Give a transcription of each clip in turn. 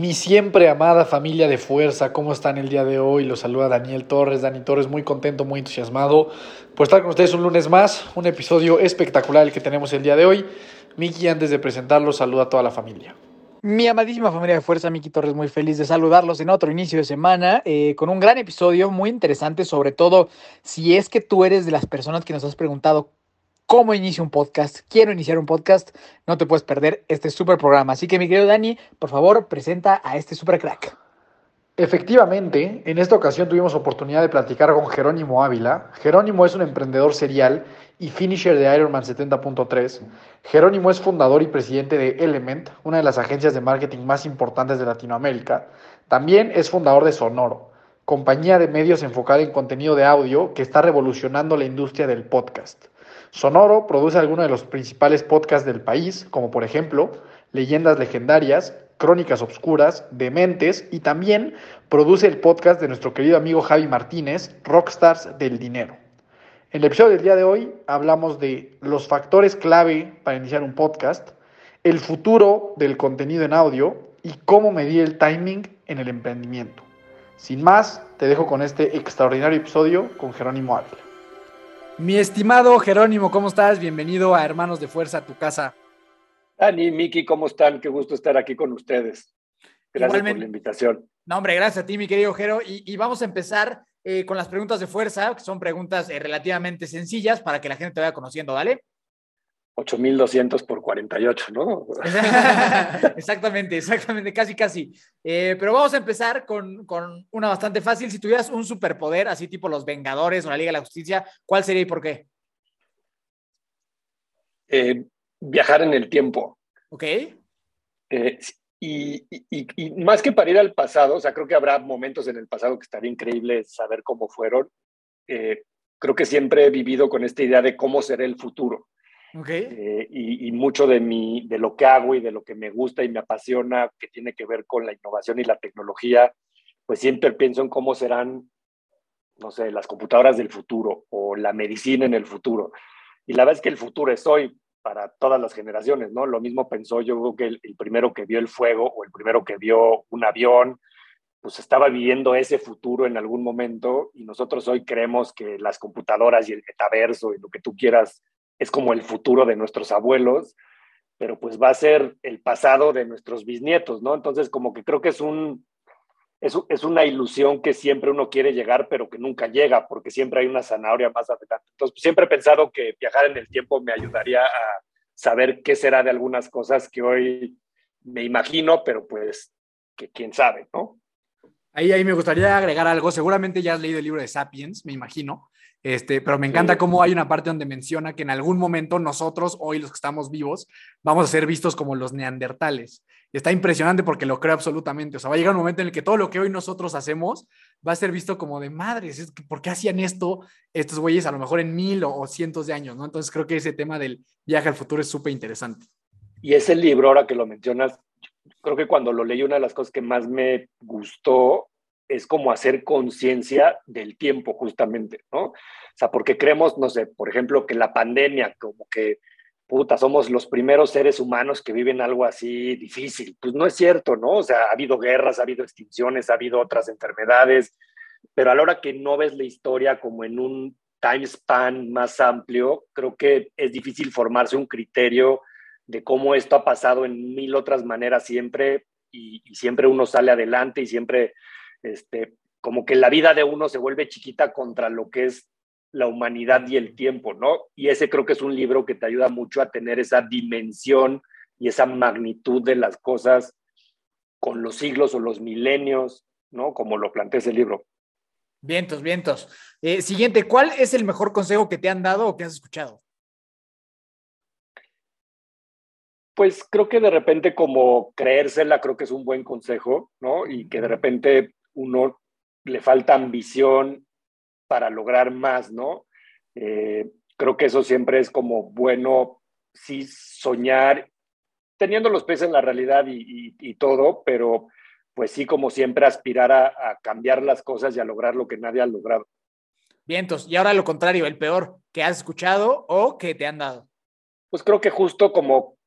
Mi siempre amada familia de fuerza, ¿cómo están el día de hoy? Los saluda Daniel Torres. Dani Torres, muy contento, muy entusiasmado por estar con ustedes un lunes más. Un episodio espectacular el que tenemos el día de hoy. Miki, antes de presentarlo, saluda a toda la familia. Mi amadísima familia de fuerza, Miki Torres, muy feliz de saludarlos en otro inicio de semana eh, con un gran episodio muy interesante, sobre todo si es que tú eres de las personas que nos has preguntado cómo inicio un podcast, quiero iniciar un podcast, no te puedes perder este super programa. Así que mi querido Dani, por favor, presenta a este super crack. Efectivamente, en esta ocasión tuvimos oportunidad de platicar con Jerónimo Ávila. Jerónimo es un emprendedor serial y finisher de Ironman 70.3. Jerónimo es fundador y presidente de Element, una de las agencias de marketing más importantes de Latinoamérica. También es fundador de Sonoro, compañía de medios enfocada en contenido de audio que está revolucionando la industria del podcast. Sonoro produce algunos de los principales podcasts del país, como por ejemplo Leyendas Legendarias, Crónicas Obscuras, Dementes y también produce el podcast de nuestro querido amigo Javi Martínez, Rockstars del Dinero. En el episodio del día de hoy hablamos de los factores clave para iniciar un podcast, el futuro del contenido en audio y cómo medir el timing en el emprendimiento. Sin más, te dejo con este extraordinario episodio con Jerónimo Ávila. Mi estimado Jerónimo, ¿cómo estás? Bienvenido a Hermanos de Fuerza, tu casa. Dani, Miki, ¿cómo están? Qué gusto estar aquí con ustedes. Gracias Igualmente. por la invitación. No, hombre, gracias a ti, mi querido Jero. Y, y vamos a empezar eh, con las preguntas de fuerza, que son preguntas eh, relativamente sencillas para que la gente te vaya conociendo, ¿vale? 8200 por 48, ¿no? exactamente, exactamente, casi, casi. Eh, pero vamos a empezar con, con, una bastante fácil. Si tuvieras un superpoder, así tipo los Vengadores o la Liga de la Justicia, ¿cuál sería y por qué? Eh, viajar en el tiempo. Ok. Eh, y, y, y, más que para ir al pasado, o sea, creo que habrá momentos en el pasado que estaría increíble saber cómo fueron. Creo que siempre he vivido con esta idea de cómo será el futuro. Okay. Eh, y, y, mucho de, mi, de lo que hago y de lo que me gusta y me apasiona, que tiene que ver con la innovación y la tecnología, pues siempre pienso en cómo serán, no sé, las computadoras del futuro o la medicina en el futuro. Y la verdad es que el futuro es hoy para todas las generaciones, ¿no? Lo mismo pensó yo creo que el, el primero que vio el fuego o el primero que vio un avión, pues estaba viviendo ese futuro en algún momento y nosotros hoy creemos que las computadoras y el metaverso y lo que tú quieras es como el futuro de nuestros abuelos, pero pues va a ser el pasado de nuestros bisnietos, ¿no? Entonces, como que creo que es un, es, es, una ilusión que siempre uno quiere llegar, pero que nunca llega, porque siempre hay una zanahoria más adelante. Entonces, siempre he pensado que viajar en el tiempo me ayudaría a saber qué será de algunas cosas que hoy me imagino, pero pues que quién sabe, ¿no? Ahí, ahí me gustaría agregar algo. Seguramente ya has leído el libro de Sapiens, me imagino. Este, pero me encanta cómo hay una parte donde menciona que en algún momento nosotros, hoy los que estamos vivos, vamos a ser vistos como los neandertales. Y está impresionante porque lo creo absolutamente. O sea, va a llegar un momento en el que todo lo que hoy nosotros hacemos va a ser visto como de madres. ¿Por qué hacían esto estos güeyes a lo mejor en mil o, o cientos de años? ¿no? Entonces creo que ese tema del viaje al futuro es súper interesante. Y ese libro, ahora que lo mencionas, creo que cuando lo leí, una de las cosas que más me gustó es como hacer conciencia del tiempo, justamente, ¿no? O sea, porque creemos, no sé, por ejemplo, que la pandemia, como que, puta, somos los primeros seres humanos que viven algo así difícil. Pues no es cierto, ¿no? O sea, ha habido guerras, ha habido extinciones, ha habido otras enfermedades, pero a la hora que no ves la historia como en un time span más amplio, creo que es difícil formarse un criterio de cómo esto ha pasado en mil otras maneras siempre y, y siempre uno sale adelante y siempre este, como que la vida de uno se vuelve chiquita contra lo que es la humanidad y el tiempo, ¿no? Y ese creo que es un libro que te ayuda mucho a tener esa dimensión y esa magnitud de las cosas con los siglos o los milenios, ¿no? Como lo plantea ese libro. Vientos, vientos. Eh, siguiente, ¿cuál es el mejor consejo que te han dado o que has escuchado? Pues creo que de repente como creérsela creo que es un buen consejo, ¿no? Y que de repente uno le falta ambición para lograr más, ¿no? Eh, creo que eso siempre es como bueno, sí, soñar, teniendo los pies en la realidad y, todo, pero pues sí, como siempre, aspirar a, a, cambiar las cosas y a lograr lo que nadie ha logrado. Vientos, y ahora lo contrario, el peor, que has escuchado o que te han dado. Pues creo que justo como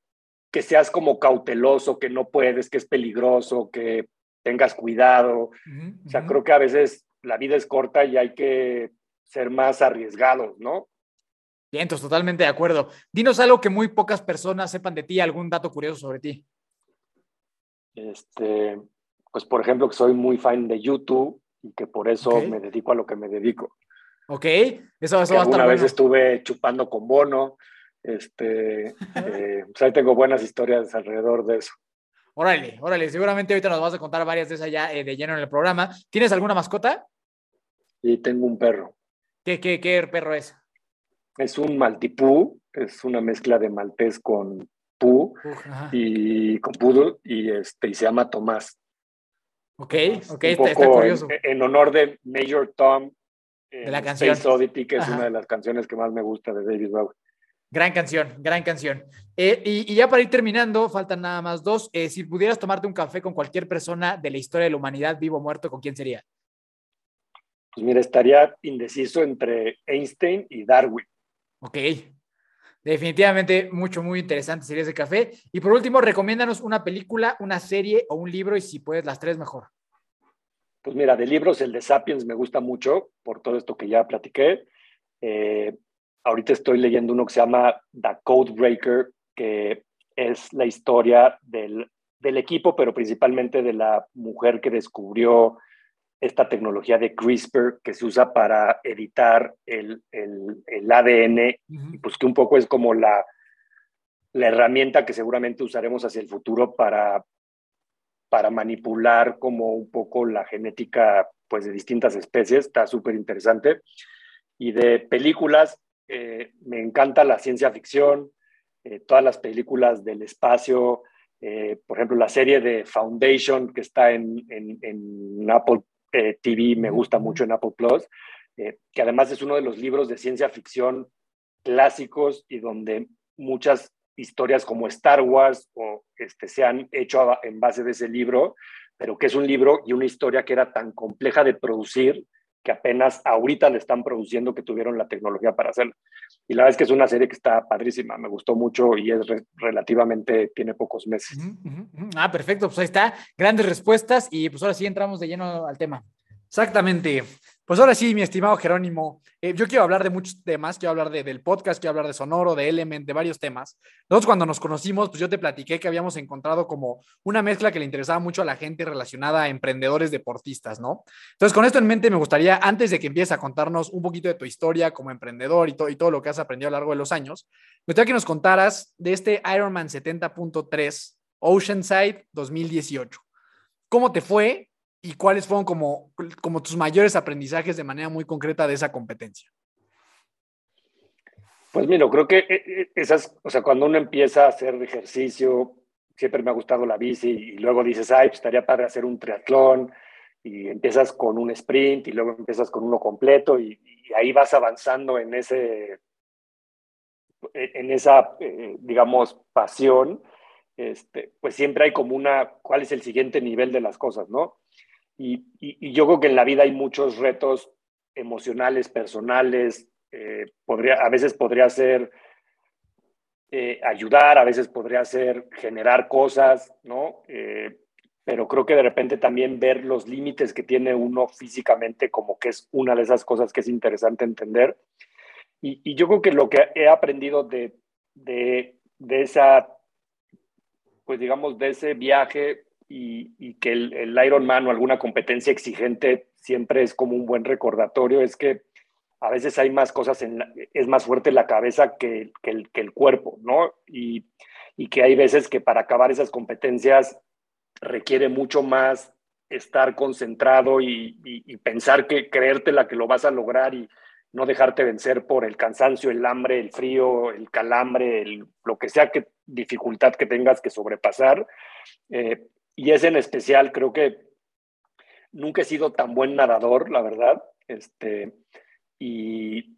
que seas como cauteloso, que no puedes, que es peligroso, que tengas cuidado. O sea, creo que a veces la vida es corta y hay que ser más arriesgados, ¿no? Bien, entonces totalmente de acuerdo. Dinos algo que muy pocas personas sepan de ti, algún dato curioso sobre ti. Este, pues por ejemplo, que soy muy fan de YouTube y que por eso me dedico a lo que me dedico. Ok, eso, eso va a estar Una vez estuve chupando con Bono, este, eh, pues ahí tengo buenas historias alrededor de eso. Órale, órale, seguramente ahorita nos vas a contar varias de esas ya eh, de lleno en el programa. ¿Tienes alguna mascota? Sí, tengo un perro. ¿Qué, qué, qué perro es? Es un maltipú, es una mezcla de maltés con pú y con poodle y, este, y se llama Tomás. Ok, ok, está, curioso. En, honor de Major Tom de la canción. Space Oddity, que es una de las canciones que más me gusta de David Bowie. Gran canción, gran canción. Eh, y, ya para ir terminando, faltan nada más dos. Eh, si pudieras tomarte un café con cualquier persona de la historia de la humanidad, vivo o muerto, ¿con quién sería? Pues mira, estaría indeciso entre Einstein y Darwin. Ok. Definitivamente mucho, muy interesante sería ese café. Y por último, recomiéndanos una película, una serie o un libro y si puedes las tres mejor. Pues mira, de libros el de Sapiens me gusta mucho por todo esto que ya platiqué. Eh, ahorita estoy leyendo uno que se llama The Code Breaker, que es la historia del, del equipo, pero principalmente de la mujer que descubrió esta tecnología de CRISPR que se usa para editar el, el, ADN, pues que un poco es como la, la herramienta que seguramente usaremos hacia el futuro para, para manipular como un poco la genética pues de distintas especies, está súper interesante. Y de películas, eh, me encanta la ciencia ficción, eh, todas las películas del espacio, eh, por ejemplo, la serie de Foundation que está en, en, en Apple TV me gusta mucho en Apple Plus, que además es uno de los libros de ciencia ficción clásicos y donde muchas historias como Star Wars o este, se han hecho en base de ese libro, pero que es un libro y una historia que era tan compleja de producir que apenas ahorita le están produciendo que tuvieron la tecnología para hacerlo. Y la verdad es que es una serie que está padrísima, me gustó mucho y es relativamente, tiene pocos meses. Ah, perfecto, pues ahí está, grandes respuestas y pues ahora sí entramos de lleno al tema. Exactamente. Pues ahora sí, mi estimado Jerónimo, eh, yo quiero hablar de muchos temas, quiero hablar de, del podcast, quiero hablar de Sonoro, de Element, de varios temas. Nosotros cuando nos conocimos, pues yo te platiqué que habíamos encontrado como una mezcla que le interesaba mucho a la gente relacionada a emprendedores deportistas, ¿no? Entonces, con esto en mente, me gustaría, antes de que empieces a contarnos un poquito de tu historia como emprendedor y, todo y todo lo que has aprendido a lo largo de los años, me gustaría que nos contaras de este Ironman 70.3 Oceanside 2018. ¿Cómo te fue? Y cuáles fueron como, como tus mayores aprendizajes de manera muy concreta de esa competencia? Pues mira, creo que eh, eh, esas, o sea, cuando uno empieza a hacer ejercicio, siempre me ha gustado la bici y luego dices, ay, pues estaría padre hacer un triatlón y empiezas con un sprint y luego empiezas con uno completo y, ahí vas avanzando en ese, en esa, eh, digamos, pasión, este, pues siempre hay como una, ¿cuál es el siguiente nivel de las cosas, no? Y, yo creo que en la vida hay muchos retos emocionales, personales. Eh, podría, a veces podría ser eh, ayudar, a veces podría ser generar cosas, ¿no? Eh, pero creo que de repente también ver los límites que tiene uno físicamente como que es una de esas cosas que es interesante entender. Y, yo creo que lo que he aprendido de, de, de esa, pues digamos, de ese viaje y, que el, el Ironman o alguna competencia exigente siempre es como un buen recordatorio, es que a veces hay más cosas, en es más fuerte la cabeza que, que, el, que el, cuerpo, ¿no? Y, y, que hay veces que para acabar esas competencias requiere mucho más estar concentrado y, y, pensar que creértela que lo vas a lograr y no dejarte vencer por el cansancio, el hambre, el frío, el calambre, lo que sea que dificultad que tengas que sobrepasar. Eh, y es en especial, creo que nunca he sido tan buen nadador, la verdad. Este, y,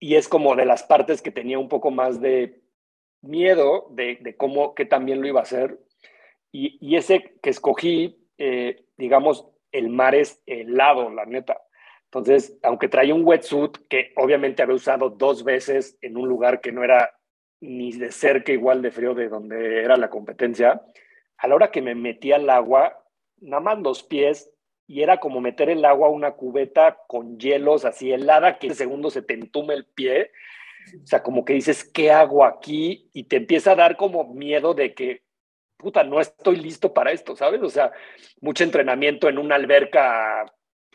y es como de las partes que tenía un poco más de miedo de, de cómo, que también lo iba a hacer. Y, y ese que escogí, eh, digamos, el mar es helado, la neta. Entonces, aunque traía un wetsuit que obviamente había usado dos veces en un lugar que no era ni de cerca igual de frío de donde era la competencia, a la hora que me metí al agua, nada más los pies, y era como meter el agua a una cubeta con hielos así helada, que en segundo se te entume el pie. O sea, como que dices, ¿qué hago aquí? Y te empieza a dar como miedo de que, puta, no estoy listo para esto, ¿sabes? O sea, mucho entrenamiento en una alberca,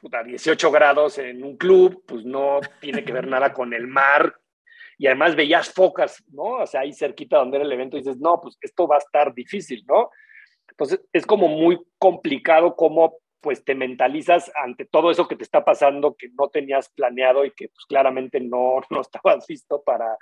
puta, 18 grados en un club, pues no tiene que ver nada con el mar. Y además veías focas, ¿no? O sea, ahí cerquita donde era el evento, dices, no, pues esto va a estar difícil, ¿no? Entonces, es como muy complicado cómo pues te mentalizas ante todo eso que te está pasando, que no tenías planeado y que pues claramente no, no estabas listo para,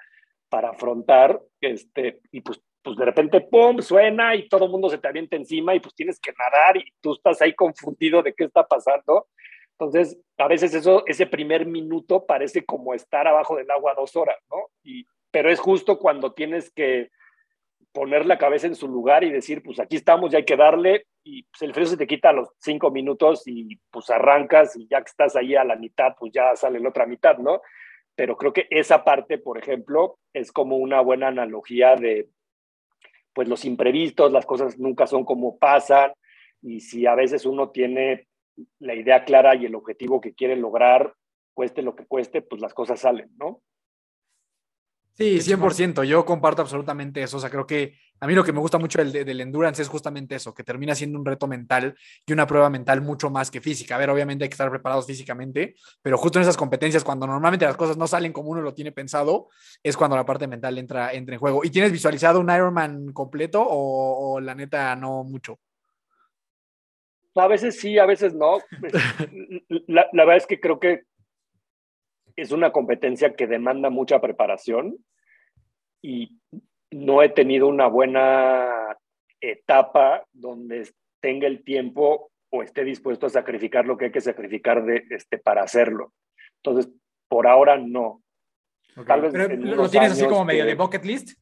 para afrontar, este, y pues, pues de repente, ¡pum!, suena y todo el mundo se te avienta encima y pues tienes que nadar y tú estás ahí confundido de qué está pasando. Entonces, a veces eso, ese primer minuto parece como estar abajo del agua dos horas, ¿no? Y, pero es justo cuando tienes que poner la cabeza en su lugar y decir, pues aquí estamos, ya hay que darle, y pues, el frío se te quita a los cinco minutos y pues arrancas y ya que estás ahí a la mitad, pues ya sale la otra mitad, ¿no? Pero creo que esa parte, por ejemplo, es como una buena analogía de, pues los imprevistos, las cosas nunca son como pasan, y si a veces uno tiene la idea clara y el objetivo que quiere lograr, cueste lo que cueste, pues las cosas salen, ¿no? Sí, 100%, yo comparto absolutamente eso, o sea, creo que a mí lo que me gusta mucho del, del, endurance es justamente eso, que termina siendo un reto mental y una prueba mental mucho más que física. A ver, obviamente hay que estar preparados físicamente, pero justo en esas competencias, cuando normalmente las cosas no salen como uno lo tiene pensado, es cuando la parte mental entra, entra en juego. ¿Y tienes visualizado un Ironman completo o, o la neta no mucho? A veces sí, a veces no. la, la verdad es que creo que es una competencia que demanda mucha preparación y no he tenido una buena etapa donde tenga el tiempo o esté dispuesto a sacrificar lo que hay que sacrificar de, este, para hacerlo. Entonces, por ahora no. Tal vez ¿Lo tienes así como medio de bucket list?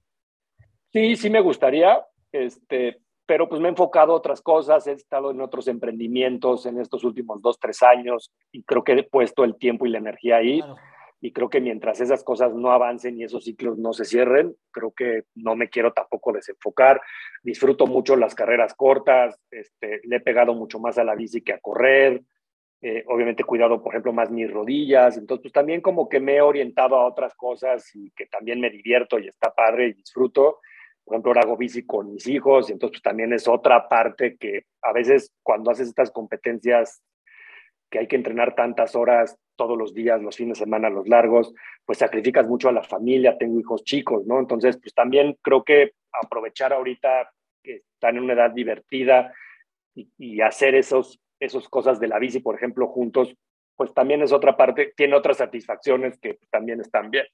Sí, sí me gustaría, este, pero pues me he enfocado a otras cosas, he estado en otros emprendimientos en estos últimos dos, tres años y creo que he puesto el tiempo y la energía ahí. Y creo que mientras esas cosas no avancen y esos ciclos no se cierren, creo que no me quiero tampoco desenfocar. Disfruto mucho las carreras cortas, este, le he pegado mucho más a la bici que a correr. Eh, obviamente he cuidado, por ejemplo, más mis rodillas. Entonces, pues también como que me he orientado a otras cosas y que también me divierto y está padre y disfruto por ejemplo, ahora hago bici con mis hijos, y entonces pues, también es otra parte que a veces cuando haces estas competencias que hay que entrenar tantas horas todos los días, los fines de semana, los largos, pues sacrificas mucho a la familia, tengo hijos chicos, ¿no? Entonces, pues también creo que aprovechar ahorita que están en una edad divertida y, y hacer esos, esos cosas de la bici, por ejemplo, juntos, pues también es otra parte, tiene otras satisfacciones que también están bien.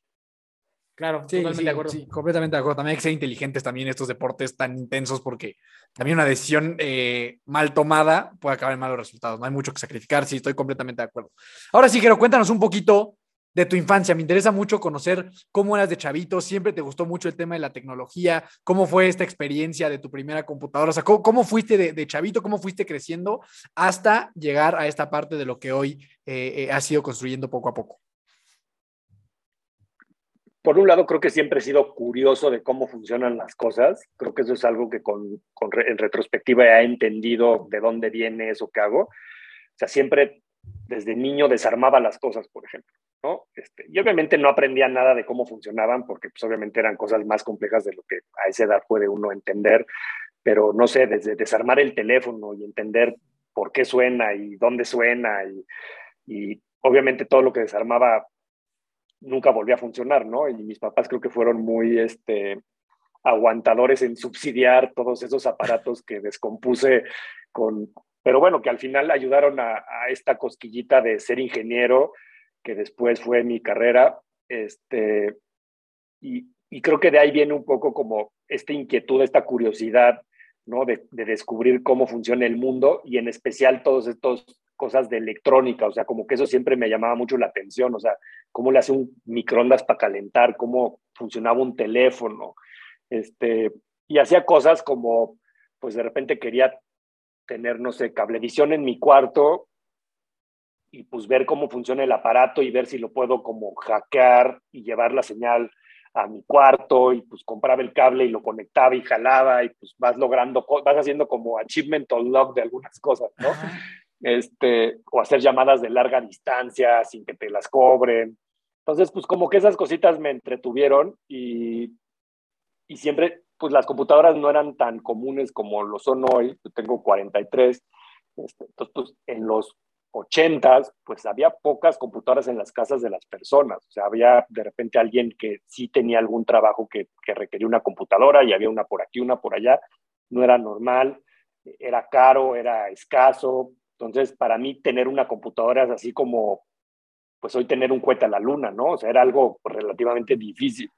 Claro, sí, totalmente de acuerdo. Sí, completamente de acuerdo. También hay que ser inteligentes también estos deportes tan intensos porque también una decisión eh, mal tomada puede acabar en malos resultados. No hay mucho que sacrificar, sí, estoy completamente de acuerdo. Ahora sí, quiero cuéntanos un poquito de tu infancia. Me interesa mucho conocer cómo eras de chavito, siempre te gustó mucho el tema de la tecnología, cómo fue esta experiencia de tu primera computadora, o sea, cómo, fuiste de, chavito, cómo fuiste creciendo hasta llegar a esta parte de lo que hoy eh, eh, has ido construyendo poco a poco por un lado, creo que siempre he sido curioso de cómo funcionan las cosas. Creo que eso es algo que con, en retrospectiva he entendido de dónde viene eso que hago. O sea, siempre desde niño desarmaba las cosas, por ejemplo. ¿no? Este, y obviamente no aprendía nada de cómo funcionaban, porque pues, obviamente eran cosas más complejas de lo que a esa edad puede uno entender. Pero no sé, desde desarmar el teléfono y entender por qué suena y dónde suena y, y obviamente todo lo que desarmaba nunca volvió a funcionar, ¿no? Y mis papás creo que fueron muy, este, aguantadores en subsidiar todos esos aparatos que descompuse con, pero bueno, que al final ayudaron a, esta cosquillita de ser ingeniero, que después fue mi carrera, este, y, y creo que de ahí viene un poco como esta inquietud, esta curiosidad, ¿no? De, de, descubrir cómo funciona el mundo y en especial todas estas cosas de electrónica, o sea, como que eso siempre me llamaba mucho la atención, o sea, cómo le hace un microondas para calentar, cómo funcionaba un teléfono, este, y hacía cosas como, pues de repente quería tener, no sé, cablevisión en mi cuarto y pues ver cómo funciona el aparato y ver si lo puedo como hackear y llevar la señal a mi cuarto y pues compraba el cable y lo conectaba y jalaba y pues vas logrando, vas haciendo como achievement unlock de algunas cosas, ¿no? Este, o hacer llamadas de larga distancia sin que te las cobren. Entonces, pues como que esas cositas me entretuvieron y, y siempre, pues las computadoras no eran tan comunes como lo son hoy. Yo tengo 43. Este, entonces, pues en los 80, pues había pocas computadoras en las casas de las personas. O sea, había de repente alguien que sí tenía algún trabajo que, que, requería una computadora y había una por aquí, una por allá. No era normal, era caro, era escaso. Entonces, para mí tener una computadora es así como, pues hoy tener un cohete a la luna, ¿no? O sea, era algo relativamente difícil.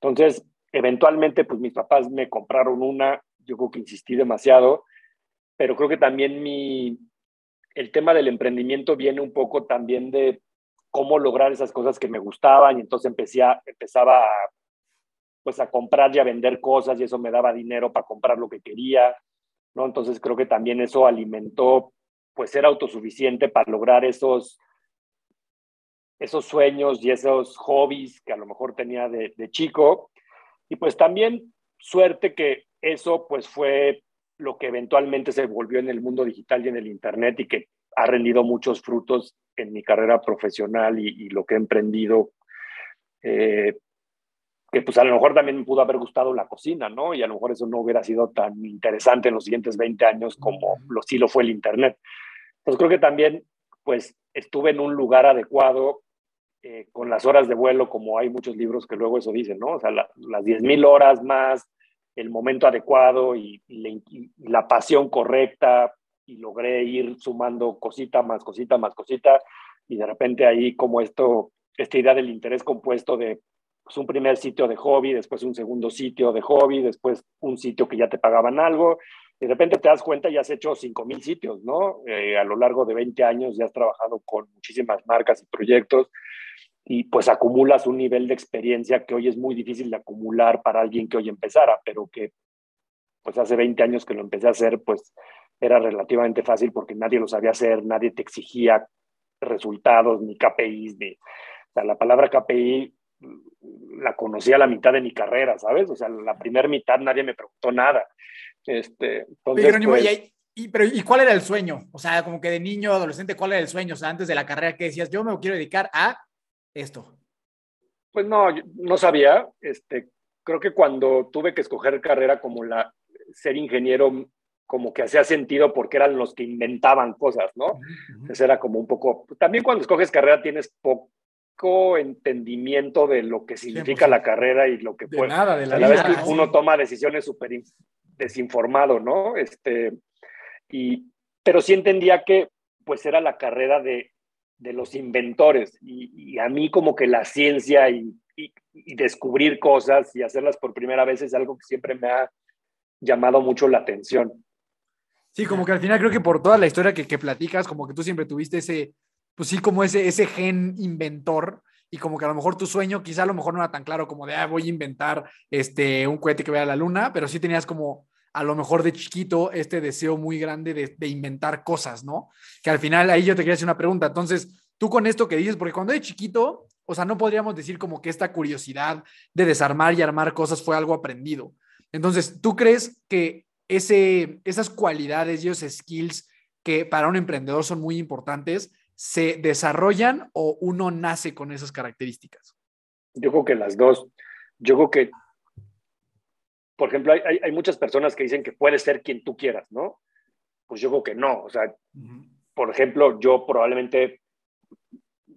Entonces, eventualmente, pues mis papás me compraron una, yo creo que insistí demasiado, pero creo que también mi, el tema del emprendimiento viene un poco también de cómo lograr esas cosas que me gustaban y entonces empecé a, empezaba a, pues a comprar y a vender cosas y eso me daba dinero para comprar lo que quería, ¿no? Entonces creo que también eso alimentó pues ser autosuficiente para lograr esos, esos sueños y esos hobbies que a lo mejor tenía de, de chico. Y pues también suerte que eso pues fue lo que eventualmente se volvió en el mundo digital y en el Internet y que ha rendido muchos frutos en mi carrera profesional y, y lo que he emprendido, eh, que pues a lo mejor también me pudo haber gustado la cocina, ¿no? Y a lo mejor eso no hubiera sido tan interesante en los siguientes 20 años como lo, sí lo fue el Internet. Entonces creo que también pues estuve en un lugar adecuado eh, con las horas de vuelo, como hay muchos libros que luego eso dicen, ¿no? O sea, la, las 10.000 horas más el momento adecuado y, y, la, pasión correcta y logré ir sumando cosita más cosita más cosita y de repente ahí como esto, esta idea del interés compuesto de pues, un primer sitio de hobby, después un segundo sitio de hobby, después un sitio que ya te pagaban algo, y de repente te das cuenta y has hecho 5.000 sitios, ¿no? Eh, a lo largo de 20 años ya has trabajado con muchísimas marcas y proyectos y pues acumulas un nivel de experiencia que hoy es muy difícil de acumular para alguien que hoy empezara, pero que pues hace 20 años que lo empecé a hacer, pues era relativamente fácil porque nadie lo sabía hacer, nadie te exigía resultados, ni KPIs, ni... O sea, la palabra KPI la conocí a la mitad de mi carrera, ¿sabes? O sea, la primera mitad nadie me preguntó nada. Este, entonces, pero, pues, y, pero, ¿y cuál era el sueño? O sea, como que de niño, adolescente, ¿cuál era el sueño? O sea, antes de la carrera, ¿qué decías? Yo me quiero dedicar a esto? Pues no, no sabía. Este, creo que cuando tuve que escoger carrera como la ser ingeniero, como que hacía sentido porque eran los que inventaban cosas, ¿no? Uh -huh. Entonces era como un poco. También cuando escoges carrera tienes poco entendimiento de lo que significa sí, la carrera y lo que de puede. Nada, de la a la vez que uno toma decisiones súper desinformado, ¿no? Este, y, pero sí entendía que pues era la carrera de de los inventores y, y, a mí como que la ciencia y, y, y, descubrir cosas y hacerlas por primera vez es algo que siempre me ha llamado mucho la atención. Sí, como que al final creo que por toda la historia que, que platicas, como que tú siempre tuviste ese, pues sí, como ese, ese gen inventor y como que a lo mejor tu sueño quizá a lo mejor no era tan claro como de, ah, voy a inventar este, un cohete que vaya a la luna, pero sí tenías como a lo mejor de chiquito este deseo muy grande de, de, inventar cosas, ¿no? Que al final ahí yo te quería hacer una pregunta. Entonces, tú con esto que dices, porque cuando de chiquito, o sea, no podríamos decir como que esta curiosidad de desarmar y armar cosas fue algo aprendido. Entonces, ¿tú crees que ese, esas cualidades y esos skills que para un emprendedor son muy importantes, se desarrollan o uno nace con esas características? Yo creo que las dos. Yo creo que por ejemplo, hay, hay, muchas personas que dicen que puedes ser quien tú quieras, ¿no? Pues yo creo que no. O sea, uh -huh. por ejemplo, yo probablemente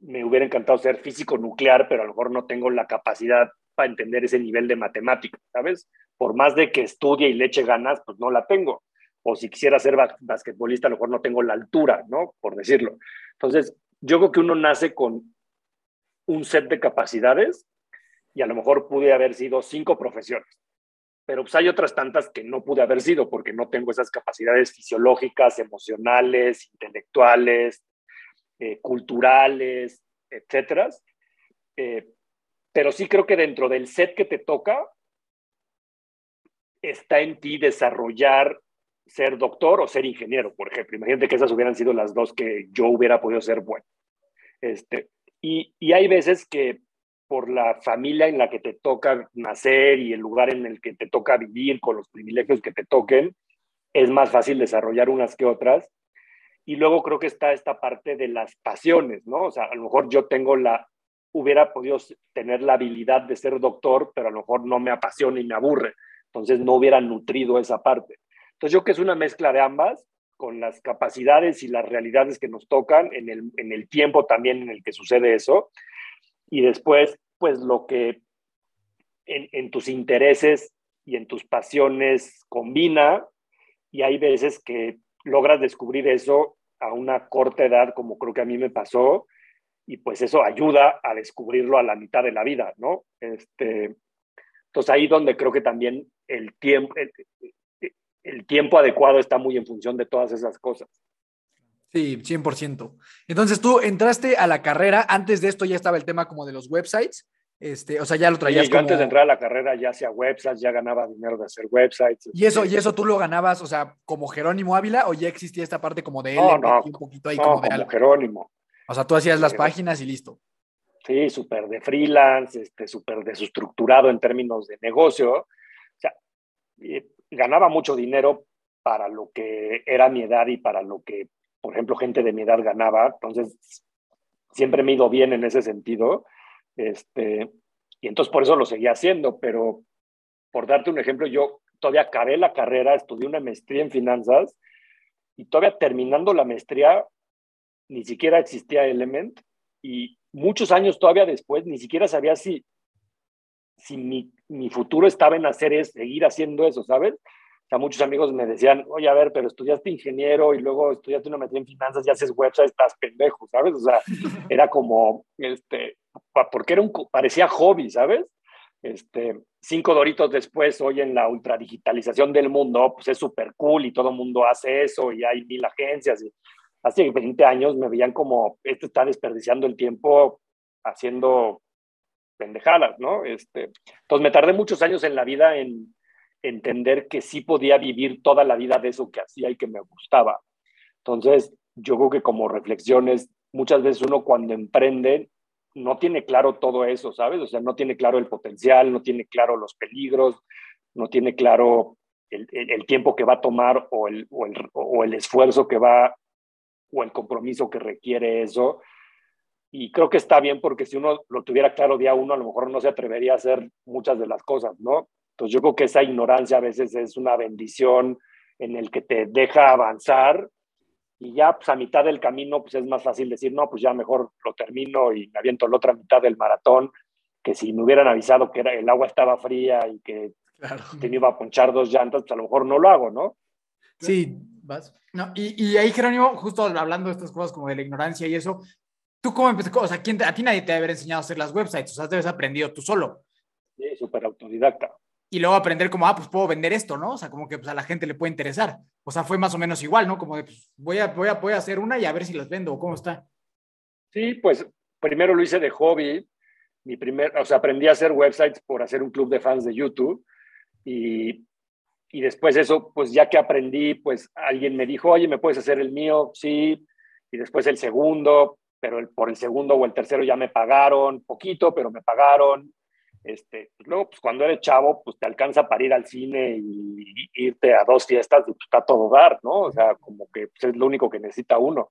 me hubiera encantado ser físico nuclear, pero a lo mejor no tengo la capacidad para entender ese nivel de matemática, ¿sabes? por más de que estudie y le eche ganas, pues no la tengo. O si quisiera ser basquetbolista, a lo mejor no tengo la altura, ¿no? Por decirlo. Entonces, yo creo que uno nace con un set de capacidades y a lo mejor pude haber sido cinco profesiones. Pero pues hay otras tantas que no pude haber sido porque no tengo esas capacidades fisiológicas, emocionales, intelectuales, eh, culturales, etcétera. Eh, pero sí creo que dentro del set que te toca, está en ti desarrollar ser doctor o ser ingeniero, por ejemplo. Imagínate que esas hubieran sido las dos que yo hubiera podido ser bueno. Este, y, y hay veces que por la familia en la que te toca nacer y el lugar en el que te toca vivir con los privilegios que te toquen, es más fácil desarrollar unas que otras. Y luego creo que está esta parte de las pasiones, ¿no? O sea, a lo mejor yo tengo la, hubiera podido tener la habilidad de ser doctor, pero a lo mejor no me apasiona y me aburre. Entonces no hubiera nutrido esa parte. Entonces yo creo que es una mezcla de ambas, con las capacidades y las realidades que nos tocan, en el, en el tiempo también en el que sucede eso, y después, pues lo que en, en tus intereses y en tus pasiones combina, y hay veces que logras descubrir eso a una corta edad, como creo que a mí me pasó, y pues eso ayuda a descubrirlo a la mitad de la vida, ¿no? Este, entonces ahí donde creo que también el tiempo, tiempo adecuado está muy en función de todas esas cosas. Sí, 100%. Entonces tú entraste a la carrera, antes de esto ya estaba el tema como de los websites, este, o sea, ya lo traías sí, antes de entrar a la carrera ya hacía websites, ya ganaba dinero de hacer websites. ¿Y eso, ¿Y eso tú lo ganabas, o sea, como Jerónimo Ávila o ya existía esta parte como de él? No, no, un poquito ahí como, de Jerónimo. O sea, tú hacías las páginas y listo. Sí, súper de freelance, este, súper desestructurado en términos de negocio. O sea, ganaba mucho dinero para lo que era mi edad y para lo que, por ejemplo, gente de mi edad ganaba. Entonces, siempre me he ido bien en ese sentido. Este, y entonces por eso lo seguía haciendo, pero por darte un ejemplo, yo todavía acabé la carrera, estudié una maestría en finanzas y todavía terminando la maestría ni siquiera existía Element y muchos años todavía después ni siquiera sabía si, si mi, mi futuro estaba en hacer es seguir haciendo eso, ¿sabes? O sea, muchos amigos me decían, oye, a ver, pero estudiaste ingeniero y luego estudiaste una maestría en finanzas y haces website, estás pendejo, ¿sabes? O sea, era como, este, porque era un, parecía hobby, ¿sabes? Este, cinco doritos después, hoy en la ultradigitalización del mundo, pues es súper cool y todo el mundo hace eso y hay mil agencias y hace 20 años me veían como, este está desperdiciando el tiempo haciendo pendejadas, ¿no? Este, entonces me tardé muchos años en la vida en entender que sí podía vivir toda la vida de eso que hacía y que me gustaba. Entonces, yo creo que como reflexiones, muchas veces uno cuando emprende no tiene claro todo eso, ¿sabes? O sea, no tiene claro el potencial, no tiene claro los peligros, no tiene claro el, tiempo que va a tomar o el esfuerzo que va o el compromiso que requiere eso. Y creo que está bien porque si uno lo tuviera claro día uno, a lo mejor no se atrevería a hacer muchas de las cosas, ¿no? Entonces yo creo que esa ignorancia a veces es una bendición en el que te deja avanzar y ya pues a mitad del camino pues es más fácil decir, no, pues ya mejor lo termino y me aviento la otra mitad del maratón, que si me hubieran avisado que era, el agua estaba fría y que claro. tenía iba a ponchar dos llantas, pues a lo mejor no lo hago, ¿no? Sí, vas. No, y, y, ahí, Jerónimo, justo hablando de estas cosas como de la ignorancia y eso, ¿tú cómo empezaste? O sea, ¿quién a ti nadie te debe haber enseñado a hacer las websites, o sea, debes aprendido tú solo. Sí, súper autodidacta. Y luego aprender como, ah, pues puedo vender esto, ¿no? O sea, como que pues, a la gente le puede interesar. O sea, fue más o menos igual, ¿no? Como de, pues voy a, voy a, voy a hacer una y a ver si las vendo, ¿cómo está? Sí, pues primero lo hice de hobby. Mi primer, o sea, aprendí a hacer websites por hacer un club de fans de YouTube. Y y después eso, pues ya que aprendí, pues alguien me dijo, oye, ¿me puedes hacer el mío? Sí. Y después el segundo, pero el, por el segundo o el tercero ya me pagaron, poquito, pero me pagaron. Este, pues luego, pues cuando eres chavo, pues te alcanza para ir al cine y, irte a dos fiestas y pues está todo dar, ¿no? O sea, como que pues, es lo único que necesita uno.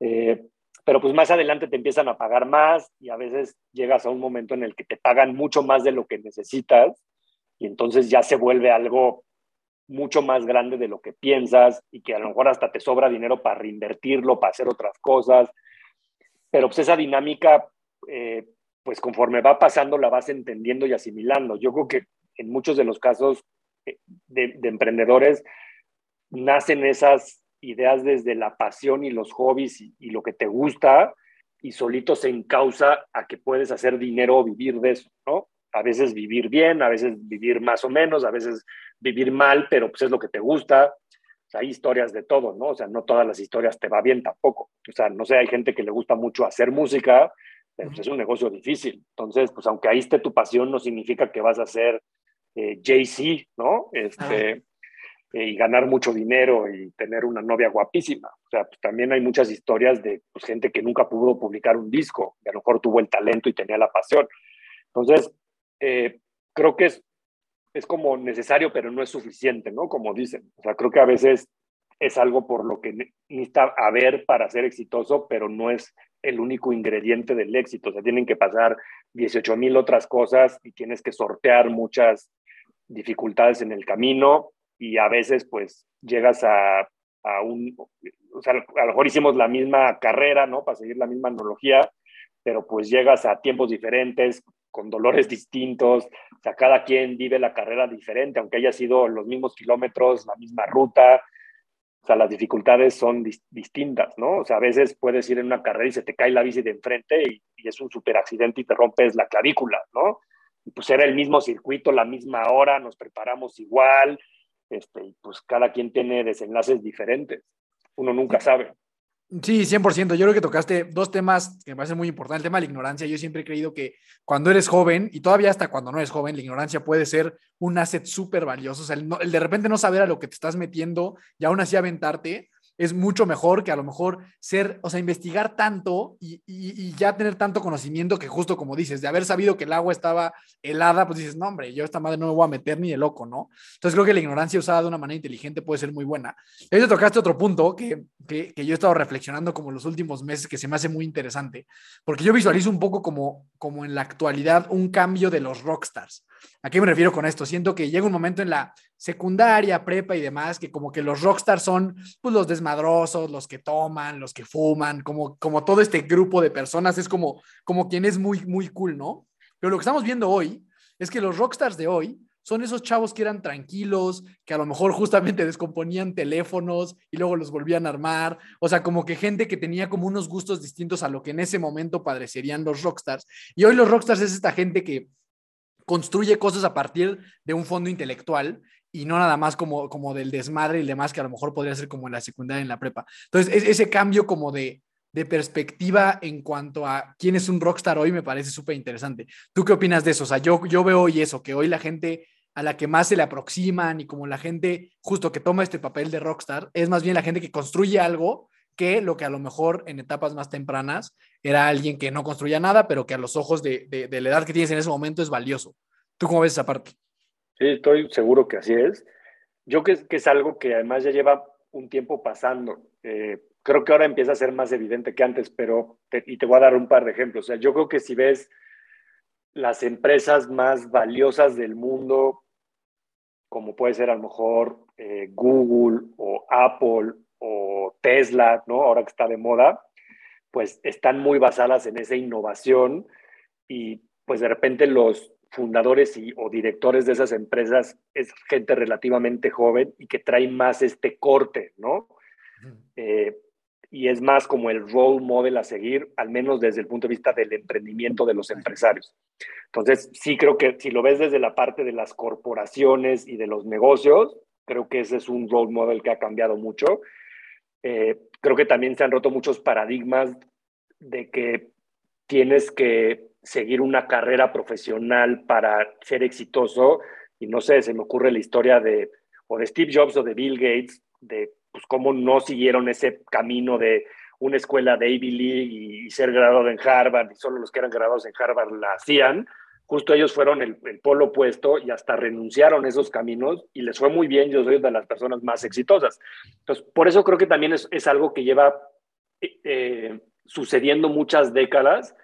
Eh, pero pues más adelante te empiezan a pagar más y a veces llegas a un momento en el que te pagan mucho más de lo que necesitas y entonces ya se vuelve algo mucho más grande de lo que piensas y que a lo mejor hasta te sobra dinero para reinvertirlo, para hacer otras cosas. Pero pues esa dinámica, eh, pues conforme va pasando, la vas entendiendo y asimilando. Yo creo que en muchos de los casos de, emprendedores nacen esas ideas desde la pasión y los hobbies y, lo que te gusta y solito se encausa a que puedes hacer dinero o vivir de eso, ¿no? A veces vivir bien, a veces vivir más o menos, a veces vivir mal, pero pues es lo que te gusta. Hay historias de todo, ¿no? O sea, no todas las historias te va bien tampoco. O sea, no sé, hay gente que le gusta mucho hacer música, pero pues, es un negocio difícil. Entonces, pues aunque ahí esté tu pasión, no significa que vas a ser eh, Jay-Z, ¿no? Este, eh, y ganar mucho dinero y tener una novia guapísima. O sea, pues también hay muchas historias de pues, gente que nunca pudo publicar un disco, y a lo mejor tuvo el talento y tenía la pasión. Entonces, eh, creo que es, es como necesario, pero no es suficiente, ¿no? Como dicen. O sea, creo que a veces es algo por lo que necesita haber para ser exitoso, pero no es el único ingrediente del éxito. O sea, tienen que pasar 18 mil otras cosas y tienes que sortear muchas dificultades en el camino y a veces pues llegas a, a un, o sea, a lo mejor hicimos la misma carrera, ¿no? Para seguir la misma analogía, pero pues llegas a tiempos diferentes, con dolores distintos, o sea, cada quien vive la carrera diferente, aunque haya sido los mismos kilómetros, la misma ruta, o sea, las dificultades son distintas, ¿no? O sea, a veces puedes ir en una carrera y se te cae la bici de enfrente y, y es un super accidente y te rompes la clavícula, ¿no? Y pues era el mismo circuito, la misma hora, nos preparamos igual, este, y pues cada quien tiene desenlaces diferentes. Uno nunca sabe. Sí, 100%. Yo creo que tocaste dos temas que me parecen muy importantes. El tema de la ignorancia. Yo siempre he creído que cuando eres joven, y todavía hasta cuando no eres joven, la ignorancia puede ser un asset súper valioso. O sea, el, el, de repente no saber a lo que te estás metiendo y aún así aventarte, es mucho mejor que a lo mejor ser, o sea, investigar tanto y, ya tener tanto conocimiento que justo como dices, de haber sabido que el agua estaba helada, pues dices, no, hombre, yo esta madre no me voy a meter ni de loco, ¿no? Entonces creo que la ignorancia usada de una manera inteligente puede ser muy buena. Ahí tocaste otro punto que, que, que, yo he estado reflexionando como los últimos meses que se me hace muy interesante, porque yo visualizo un poco como, como en la actualidad un cambio de los rockstars. ¿A qué me refiero con esto? Siento que llega un momento en la secundaria, prepa y demás, que como que los rockstars son pues, los desmadrosos, los que toman, los que fuman, como, como todo este grupo de personas, es como, como quien es muy, muy cool, ¿no? Pero lo que estamos viendo hoy es que los rockstars de hoy son esos chavos que eran tranquilos, que a lo mejor justamente descomponían teléfonos y luego los volvían a armar. O sea, como que gente que tenía como unos gustos distintos a lo que en ese momento padecerían los rockstars. Y hoy los rockstars es esta gente que construye cosas a partir de un fondo intelectual y no nada más como, como del desmadre y demás que a lo mejor podría ser como en la secundaria, en la prepa. Entonces, ese cambio como de, de perspectiva en cuanto a quién es un rockstar hoy me parece súper interesante. ¿Tú qué opinas de eso? O sea, yo, yo veo hoy eso, que hoy la gente a la que más se le aproximan y como la gente justo que toma este papel de rockstar es más bien la gente que construye algo que lo que a lo mejor en etapas más tempranas era alguien que no construía nada, pero que a los ojos de, de, la edad que tienes en ese momento es valioso. ¿Tú cómo ves esa parte? Sí, estoy seguro que así es. Yo que, que es algo que además ya lleva un tiempo pasando. Eh, creo que ahora empieza a ser más evidente que antes, pero, y te voy a dar un par de ejemplos. O sea, yo creo que si ves las empresas más valiosas del mundo, como puede ser a lo mejor eh, Google o Apple o Tesla, ¿no? Ahora que está de moda, pues están muy basadas en esa innovación y pues de repente los fundadores y, o directores de esas empresas es gente relativamente joven y que trae más este corte, ¿no? Eh, y es más como el role model a seguir, al menos desde el punto de vista del emprendimiento de los empresarios. Entonces, sí creo que si lo ves desde la parte de las corporaciones y de los negocios, creo que ese es un role model que ha cambiado mucho eh, creo que también se han roto muchos paradigmas de que tienes que seguir una carrera profesional para ser exitoso. Y no sé, se me ocurre la historia de o de Steve Jobs o de Bill Gates, de pues, cómo no siguieron ese camino de una escuela de Ivy League y, ser graduado en Harvard, y solo los que eran graduados en Harvard la hacían, justo ellos fueron el, polo opuesto y hasta renunciaron esos caminos y les fue muy bien, yo soy de las personas más exitosas. Entonces, por eso creo que también es, es algo que lleva eh, sucediendo muchas décadas,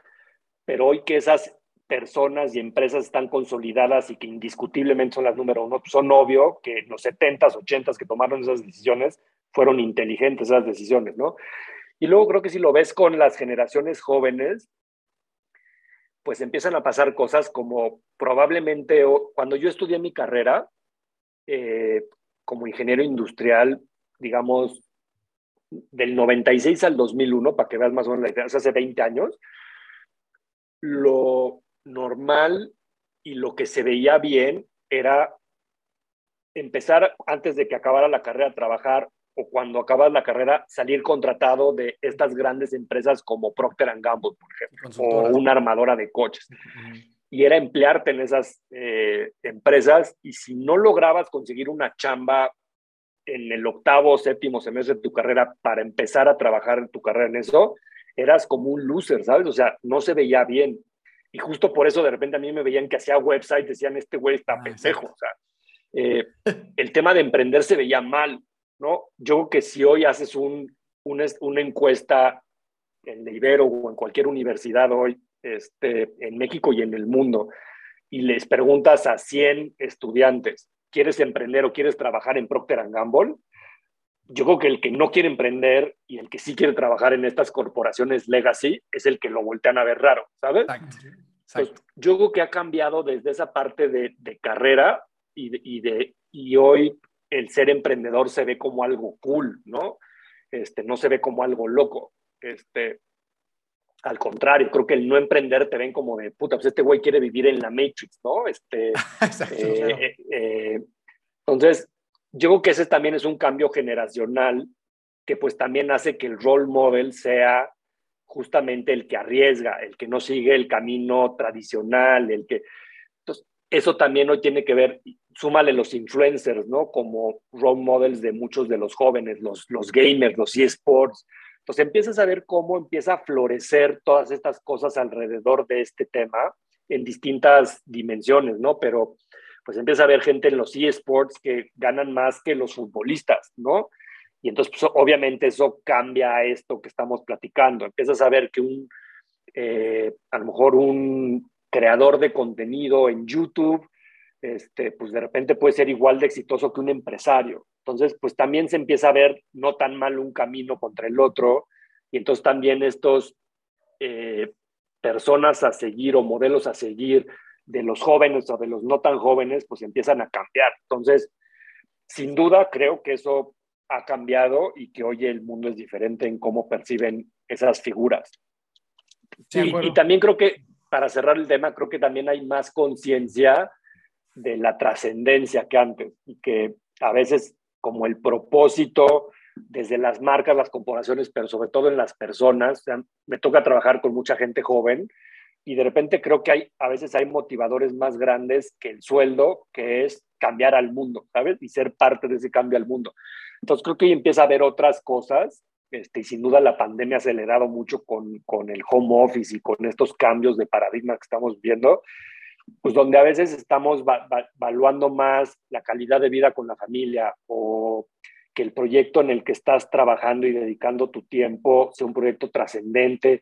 pero hoy que esas personas y empresas están consolidadas y que indiscutiblemente son las número uno, pues son obvio que los 70s, 80s que tomaron esas decisiones fueron inteligentes esas decisiones, ¿no? Y luego creo que si lo ves con las generaciones jóvenes, pues empiezan a pasar cosas como probablemente cuando yo estudié mi carrera, eh, como ingeniero industrial, digamos, del 96 al 2001, para que veas más o menos la diferencia, hace 20 años, lo normal y lo que se veía bien era empezar antes de que acabara la carrera a trabajar o cuando acabas la carrera salir contratado de estas grandes empresas como Procter Gamble, por ejemplo, o una armadora de coches. Y era emplearte en esas eh, empresas y si no lograbas conseguir una chamba en el octavo o séptimo semestre de tu carrera para empezar a trabajar en tu carrera en eso, eras como un loser, ¿sabes? O sea, no se veía bien. Y justo por eso de repente a mí me veían que hacía website, decían, este güey está ah, pendejo. O sea, eh, el tema de emprender se veía mal, ¿no? Yo creo que si hoy haces un, una encuesta en el Ibero o en cualquier universidad hoy, este, en México y en el mundo, y les preguntas a 100 estudiantes, ¿quieres emprender o quieres trabajar en Procter Gamble? Yo creo que el que no quiere emprender y el que sí quiere trabajar en estas corporaciones legacy es el que lo voltean a ver raro, ¿sabes? Exacto. yo creo que ha cambiado desde esa parte de, de carrera y, de, y hoy el ser emprendedor se ve como algo cool, ¿no? Este, no se ve como algo loco. Este, al contrario, creo que el no emprender te ven como de puta, pues este güey quiere vivir en la Matrix, ¿no? Este, eh, eh, eh, entonces, yo creo que ese también es un cambio generacional que pues también hace que el role model sea justamente el que arriesga, el que no sigue el camino tradicional, el que... Entonces, eso también hoy tiene que ver, súmale los influencers, ¿no? Como role models de muchos de los jóvenes, los, los gamers, los eSports. Entonces empiezas a ver cómo empieza a florecer todas estas cosas alrededor de este tema en distintas dimensiones, ¿no? Pero pues empieza a ver gente en los eSports que ganan más que los futbolistas, ¿no? Y entonces, pues, obviamente eso cambia esto que estamos platicando. Empiezas a ver que un, eh, a lo mejor un creador de contenido en YouTube este, pues de repente puede ser igual de exitoso que un empresario. Entonces, pues también se empieza a ver no tan mal un camino contra el otro, y entonces también estos eh, personas a seguir o modelos a seguir de los jóvenes o de los no tan jóvenes, pues empiezan a cambiar. Entonces, sin duda, creo que eso ha cambiado y que hoy el mundo es diferente en cómo perciben esas figuras. y, también creo que, para cerrar el tema, creo que también hay más conciencia de la trascendencia que antes y que a veces como el propósito desde las marcas, las corporaciones, pero sobre todo en las personas, me toca trabajar con mucha gente joven y de repente creo que hay, a veces hay motivadores más grandes que el sueldo, que es cambiar al mundo, ¿sabes? Y ser parte de ese cambio al mundo. Entonces creo que ahí empieza a haber otras cosas, este, y sin duda la pandemia ha acelerado mucho con, con el home office y con estos cambios de paradigma que estamos viendo, pues donde a veces estamos evaluando más la calidad de vida con la familia o que el proyecto en el que estás trabajando y dedicando tu tiempo sea un proyecto trascendente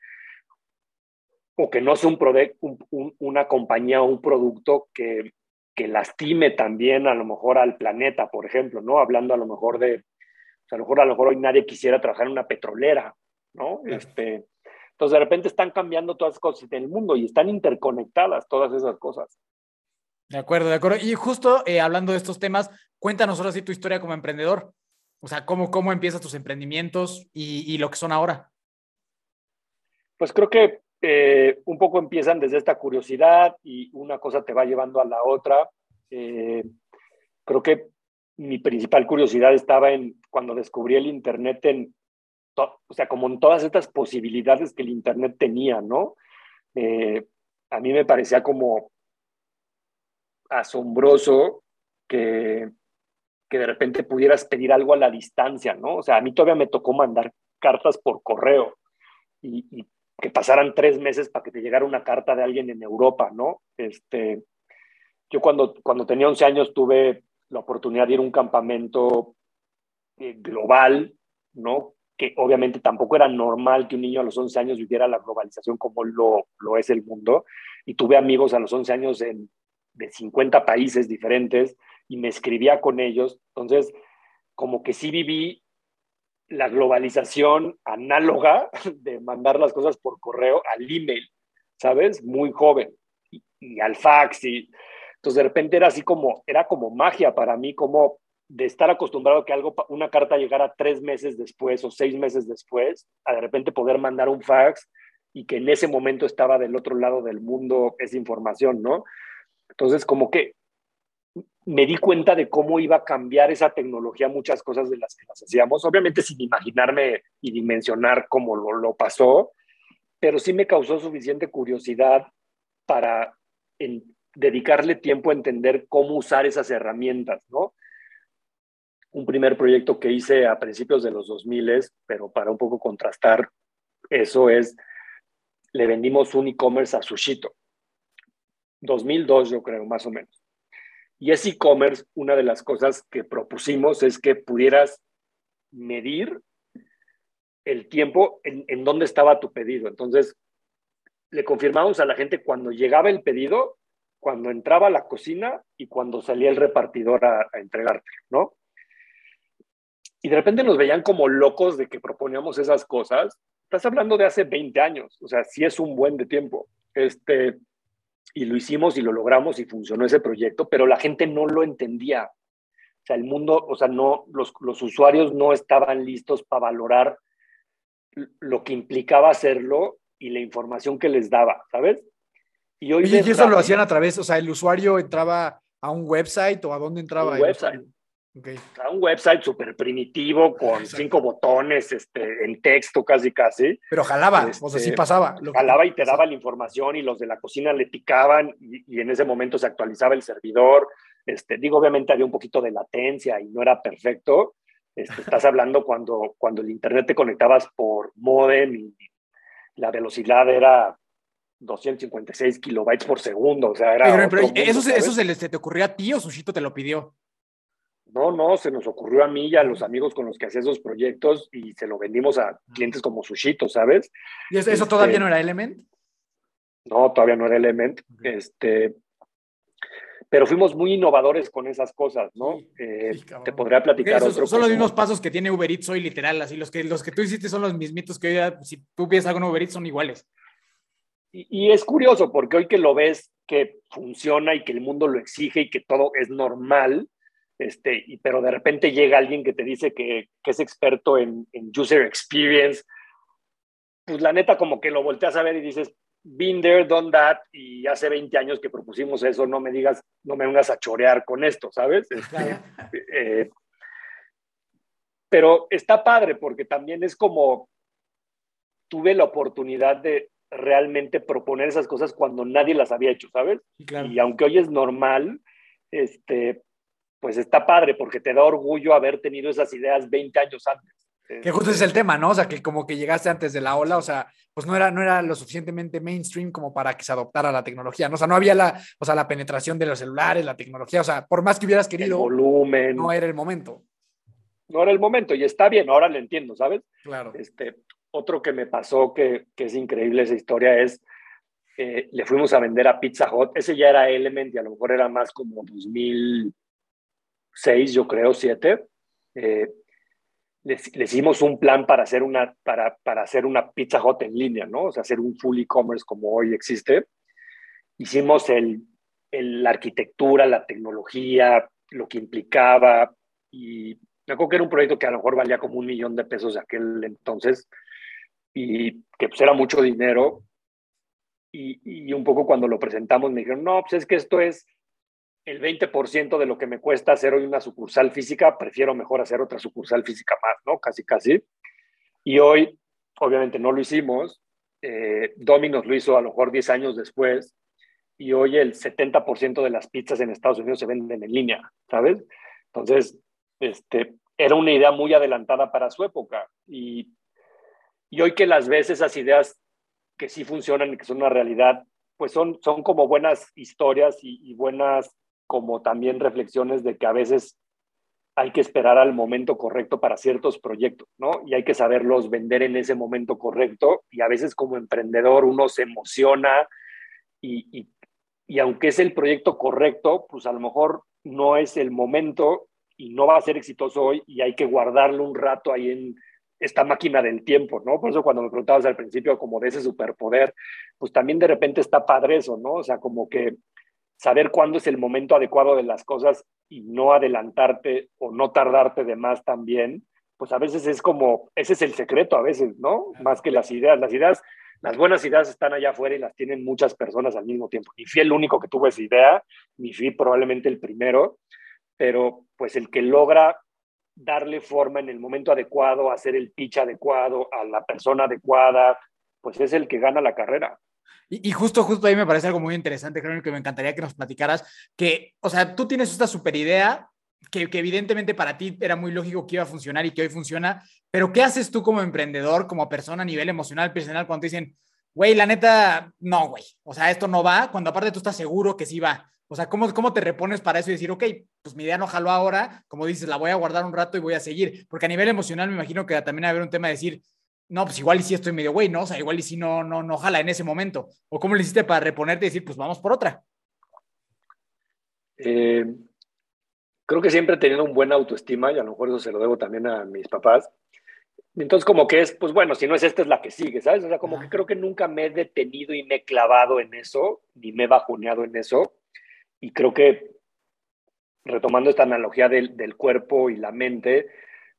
o que no sea un, una compañía o un producto que, que, lastime también a lo mejor al planeta, por ejemplo, ¿no? Hablando a lo mejor de, a lo mejor, a lo mejor hoy nadie quisiera trabajar en una petrolera, ¿no? Este, entonces, de repente están cambiando todas las cosas en el mundo y están interconectadas todas esas cosas. De acuerdo, de acuerdo. Y justo eh, hablando de estos temas, cuéntanos ahora sí tu historia como emprendedor. O sea, ¿cómo, cómo empiezas tus emprendimientos y, lo que son ahora? Pues creo que eh, un poco empiezan desde esta curiosidad y una cosa te va llevando a la otra. Eh, creo que mi principal curiosidad estaba en cuando descubrí el Internet en, o sea, como en todas estas posibilidades que el Internet tenía, ¿no? Eh, a mí me parecía como asombroso que, que de repente pudieras pedir algo a la distancia, ¿no? O sea, a mí todavía me tocó mandar cartas por correo y, y que pasaran tres meses para que te llegara una carta de alguien en Europa, ¿no? Este, yo cuando, cuando tenía 11 años tuve la oportunidad de ir a un campamento eh, global, ¿no? que obviamente tampoco era normal que un niño a los 11 años viviera la globalización como lo, lo es el mundo. Y tuve amigos a los 11 años en, de 50 países diferentes y me escribía con ellos. Entonces, como que sí viví la globalización análoga de mandar las cosas por correo al email, ¿sabes? Muy joven. Y, al fax. Y... Entonces de repente era así como, era como magia para mí, como de estar acostumbrado que algo, una carta llegara tres meses después o seis meses después, a de repente poder mandar un fax y que en ese momento estaba del otro lado del mundo esa información, ¿no? Entonces, como que me di cuenta de cómo iba a cambiar esa tecnología muchas cosas de las que las hacíamos, obviamente sin imaginarme y dimensionar cómo lo, pasó, pero sí me causó suficiente curiosidad para dedicarle tiempo a entender cómo usar esas herramientas, ¿no? Un primer proyecto que hice a principios de los 2000, pero para un poco contrastar eso es, le vendimos un e-commerce a Sushito. 2002 yo creo, más o menos. Y ese e-commerce, una de las cosas que propusimos es que pudieras medir el tiempo en, en dónde estaba tu pedido. Entonces, le confirmamos a la gente cuando llegaba el pedido, cuando entraba a la cocina y cuando salía el repartidor a, a entregarte, ¿no? Y de repente nos veían como locos de que proponíamos esas cosas. Estás hablando de hace 20 años, o sea, sí es un buen de tiempo. Este, y lo hicimos y lo logramos y funcionó ese proyecto, pero la gente no lo entendía. O sea, el mundo, o sea, no, los, los usuarios no estaban listos para valorar lo que implicaba hacerlo y la información que les daba, ¿sabes? Y, hoy y eso lo hacían a través, o sea, el usuario entraba a un website o a dónde entraba. Un website. Okay. A un website súper primitivo con cinco botones este, en texto casi casi. Pero jalaba, o sea, sí este, pasaba. jalaba y te daba la información y los de la cocina le picaban y, en ese momento se actualizaba el servidor. Este, digo, obviamente había un poquito de latencia y no era perfecto. Este, estás hablando cuando, cuando el internet te conectabas por modem y la velocidad era 256 kilobytes por segundo. O sea, era. Pero, ¿eso, ¿eso se, se, te ocurrió a ti o Sushito te lo pidió? No, no, se nos ocurrió a mí y a los amigos con los que hacía esos proyectos y se lo vendimos a clientes como Sushito, ¿sabes? ¿Y eso, todavía este, no era Element? No, todavía no era Element. Este, pero fuimos muy innovadores con esas cosas, ¿no? Eh, te podría platicar otro. Son los mismos pasos que tiene Uber Eats hoy, literal, así los que, los que tú hiciste son los mismitos que hoy, si tú piensas algo en Uber Eats, son iguales. Y, y, es curioso, porque hoy que lo ves que funciona y que el mundo lo exige y que todo es normal, este, y, pero de repente llega alguien que te dice que, que es experto en, en, user experience, pues la neta como que lo volteas a ver y dices, been there, done that, y hace 20 años que propusimos eso, no me digas, no me vengas a chorear con esto, ¿sabes? Este, eh, pero está padre porque también es como tuve la oportunidad de realmente proponer esas cosas cuando nadie las había hecho, ¿sabes? Y aunque hoy es normal, este, pues está padre porque te da orgullo haber tenido esas ideas 20 años antes. Que justo es el tema, ¿no? O sea, que como que llegaste antes de la ola, o sea, pues no era, no era lo suficientemente mainstream como para que se adoptara la tecnología, ¿no? O sea, no había la, o sea, la penetración de los celulares, la tecnología, o sea, por más que hubieras querido, el volumen. no era el momento. No era el momento y está bien, ahora lo entiendo, ¿sabes? Claro. Este, otro que me pasó que, que es increíble esa historia es, eh, le fuimos a vender a Pizza Hut, ese ya era Element y a lo mejor era más como 2000 seis, yo creo, siete, eh, les, hicimos un plan para hacer una, para, para hacer una Pizza Hut en línea, ¿no? O sea, hacer un full e-commerce como hoy existe. Hicimos el, el, la arquitectura, la tecnología, lo que implicaba, y me acuerdo que era un proyecto que a lo mejor valía como un millón de pesos de aquel entonces, y que pues era mucho dinero, y, y, un poco cuando lo presentamos me dijeron, no, pues es que esto es el 20% de lo que me cuesta hacer hoy una sucursal física, prefiero mejor hacer otra sucursal física más, ¿no? Casi, casi. Y hoy, obviamente, no lo hicimos. Eh, Domino's lo hizo a lo mejor 10 años después. Y hoy el 70% de las pizzas en Estados Unidos se venden en línea, ¿sabes? Entonces, este, era una idea muy adelantada para su época. Y, y hoy que las ves, esas ideas que sí funcionan y que son una realidad, pues son, son como buenas historias y, y buenas como también reflexiones de que a veces hay que esperar al momento correcto para ciertos proyectos, ¿no? Y hay que saberlos vender en ese momento correcto. Y a veces como emprendedor uno se emociona y, y, aunque es el proyecto correcto, pues a lo mejor no es el momento y no va a ser exitoso hoy y hay que guardarlo un rato ahí en esta máquina del tiempo, ¿no? Por eso cuando me preguntabas al principio como de ese superpoder, pues también de repente está padre eso, ¿no? O sea, como que saber cuándo es el momento adecuado de las cosas y no adelantarte o no tardarte de más también, pues a veces es como, ese es el secreto a veces, ¿no? Más que las ideas. Las ideas, las buenas ideas están allá afuera y las tienen muchas personas al mismo tiempo. Ni fui el único que tuvo esa idea, ni fui probablemente el primero, pero pues el que logra darle forma en el momento adecuado, hacer el pitch adecuado a la persona adecuada, pues es el que gana la carrera. Y, justo, justo ahí me parece algo muy interesante, creo que me encantaría que nos platicaras, que, o sea, tú tienes esta super idea, que, que, evidentemente para ti era muy lógico que iba a funcionar y que hoy funciona, pero ¿qué haces tú como emprendedor, como persona a nivel emocional, personal, cuando te dicen, güey, la neta, no, güey, o sea, esto no va, cuando aparte tú estás seguro que sí va? O sea, ¿cómo, ¿cómo te repones para eso y decir, ok, pues mi idea no jaló ahora, como dices, la voy a guardar un rato y voy a seguir? Porque a nivel emocional me imagino que también va a haber un tema de decir, no, pues igual y si estoy medio güey, ¿no? O sea, igual y si no, no, no jala en ese momento. ¿O cómo le hiciste para reponerte y decir, pues vamos por otra? Eh, creo que siempre he tenido un buen autoestima y a lo mejor eso se lo debo también a mis papás. Entonces, como que es, pues bueno, si no es esta, es la que sigue, ¿sabes? O sea, como que creo que nunca me he detenido y me he clavado en eso, ni me he bajoneado en eso. Y creo que, retomando esta analogía del, del cuerpo y la mente,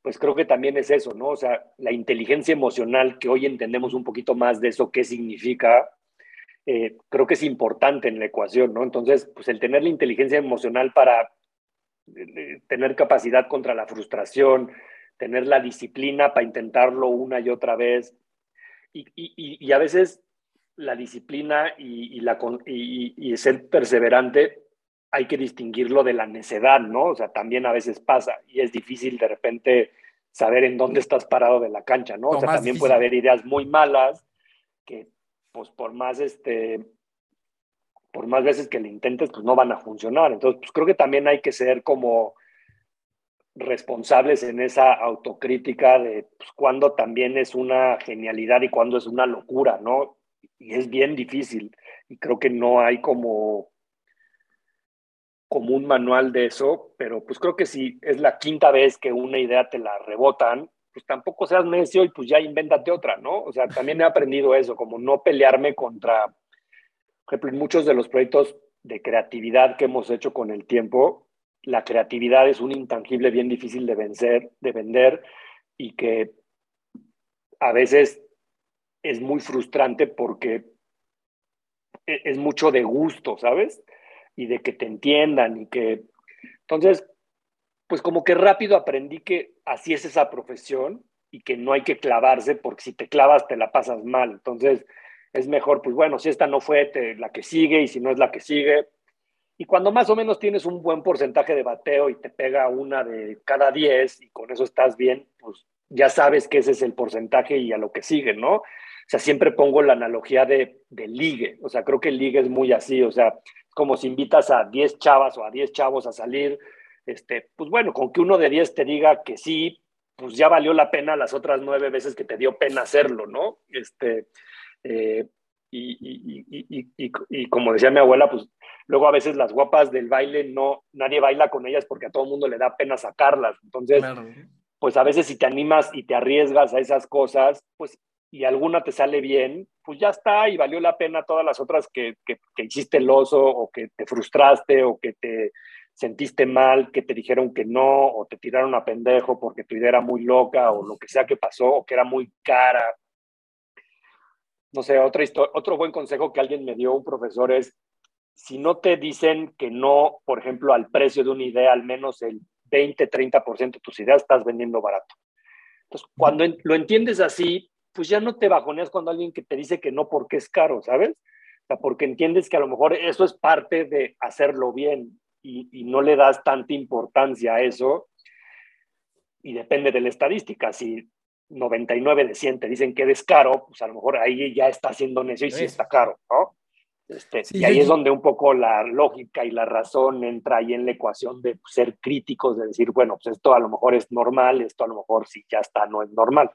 pues creo que también es eso, ¿no? O sea, la inteligencia emocional, que hoy entendemos un poquito más de eso, qué significa, eh, creo que es importante en la ecuación, ¿no? Entonces, pues el tener la inteligencia emocional para eh, tener capacidad contra la frustración, tener la disciplina para intentarlo una y otra vez, y, a veces la disciplina y, la, y ser perseverante hay que distinguirlo de la necedad, ¿no? O sea, también a veces pasa y es difícil de repente saber en dónde estás parado de la cancha, ¿no? o sea, también puede haber ideas muy malas que, pues, por más, este, por más veces que le intentes, pues no van a funcionar. Entonces, pues creo que también hay que ser como responsables en esa autocrítica de pues, cuándo también es una genialidad y cuándo es una locura, ¿no? Y es bien difícil. Y creo que no hay como como un manual de eso, pero pues creo que si es la quinta vez que una idea te la rebotan, pues tampoco seas necio y pues ya invéntate otra, ¿no? O sea, también he aprendido eso, como no pelearme contra, por ejemplo, en muchos de los proyectos de creatividad que hemos hecho con el tiempo, la creatividad es un intangible bien difícil de vencer, de vender y que a veces es muy frustrante porque e-, es mucho de gusto, ¿sabes? Y de que te entiendan y que... Entonces, pues como que rápido aprendí que así es esa profesión y que no hay que clavarse porque si te clavas te la pasas mal. Entonces, es mejor, pues bueno, si esta no fue la que sigue y si no es la que sigue. Y cuando más o menos tienes un buen porcentaje de bateo y te pega una de cada 10 y con eso estás bien, pues ya sabes que ese es el porcentaje y a lo que sigue, ¿no? O sea, siempre pongo la analogía de, de ligue. O sea, creo que el ligue es muy así. O sea, como si invitas a 10 chavas o a 10 chavos a salir, este, pues bueno, con que uno de 10 te diga que sí, pues ya valió la pena las otras nueve veces que te dio pena hacerlo, ¿no? Este, eh, y, como decía mi abuela, pues luego a veces las guapas del baile no, nadie baila con ellas porque a todo el mundo le da pena sacarlas. Entonces, pues a veces si te animas y te arriesgas a esas cosas, pues y alguna te sale bien, pues ya está y valió la pena todas las otras que, que, hiciste el oso o que te frustraste o que te sentiste mal, que te dijeron que no o te tiraron a pendejo porque tu idea era muy loca o lo que sea que pasó o que era muy cara. No sé, otra otro buen consejo que alguien me dio, un profesor, es si no te dicen que no, por ejemplo, al precio de una idea, al menos el 20, 30% de tus ideas estás vendiendo barato. Entonces, cuando lo entiendes así, pues ya no te bajoneas cuando alguien que te dice que no porque es caro, ¿sabes? O sea, porque entiendes que a lo mejor eso es parte de hacerlo bien y, no le das tanta importancia a eso. Y depende de la estadística. Si 99 de 100 te dicen que eres caro, pues a lo mejor ahí ya está siendo necio y sí está caro, ¿no? Este, y ahí es donde un poco la lógica y la razón entra ahí en la ecuación de ser críticos, de decir, bueno, pues esto a lo mejor es normal, esto a lo mejor sí ya está, no es normal.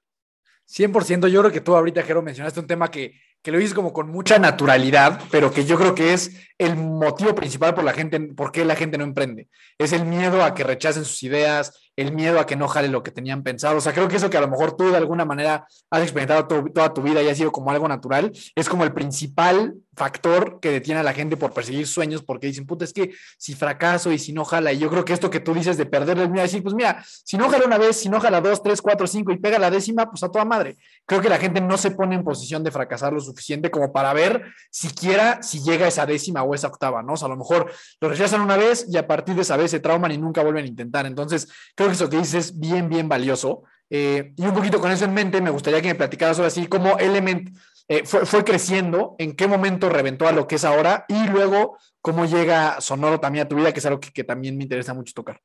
100%, yo creo que tú ahorita, Jero, mencionaste un tema que, que lo dices como con mucha naturalidad, pero que yo creo que es el motivo principal por la gente, por qué la gente no emprende. Es el miedo a que rechacen sus ideas, el miedo a que no jale lo que tenían pensado. O sea, creo que eso que a lo mejor tú de alguna manera has experimentado toda tu vida y ha sido como algo natural, es como el principal factor que detiene a la gente por perseguir sueños, porque dicen, puta, es que si fracaso y si no jala, y yo creo que esto que tú dices de perder el miedo, decir, pues mira, si no jala una vez, si no jala dos, tres, cuatro, cinco y pega la décima, pues a toda madre. Creo que la gente no se pone en posición de fracasar lo suficiente como para ver siquiera si llega esa décima o esa octava, ¿no? O sea, a lo mejor lo rechazan una vez y a partir de esa vez se trauman y nunca vuelven a intentar. Entonces, creo que eso que dices es bien, bien valioso. Eh, y un poquito con eso en mente, me gustaría que me platicaras sobre así cómo Element eh, fue, fue, creciendo, en qué momento reventó a lo que es ahora y luego cómo llega Sonoro también a tu vida, que es algo que, que también me interesa mucho tocar.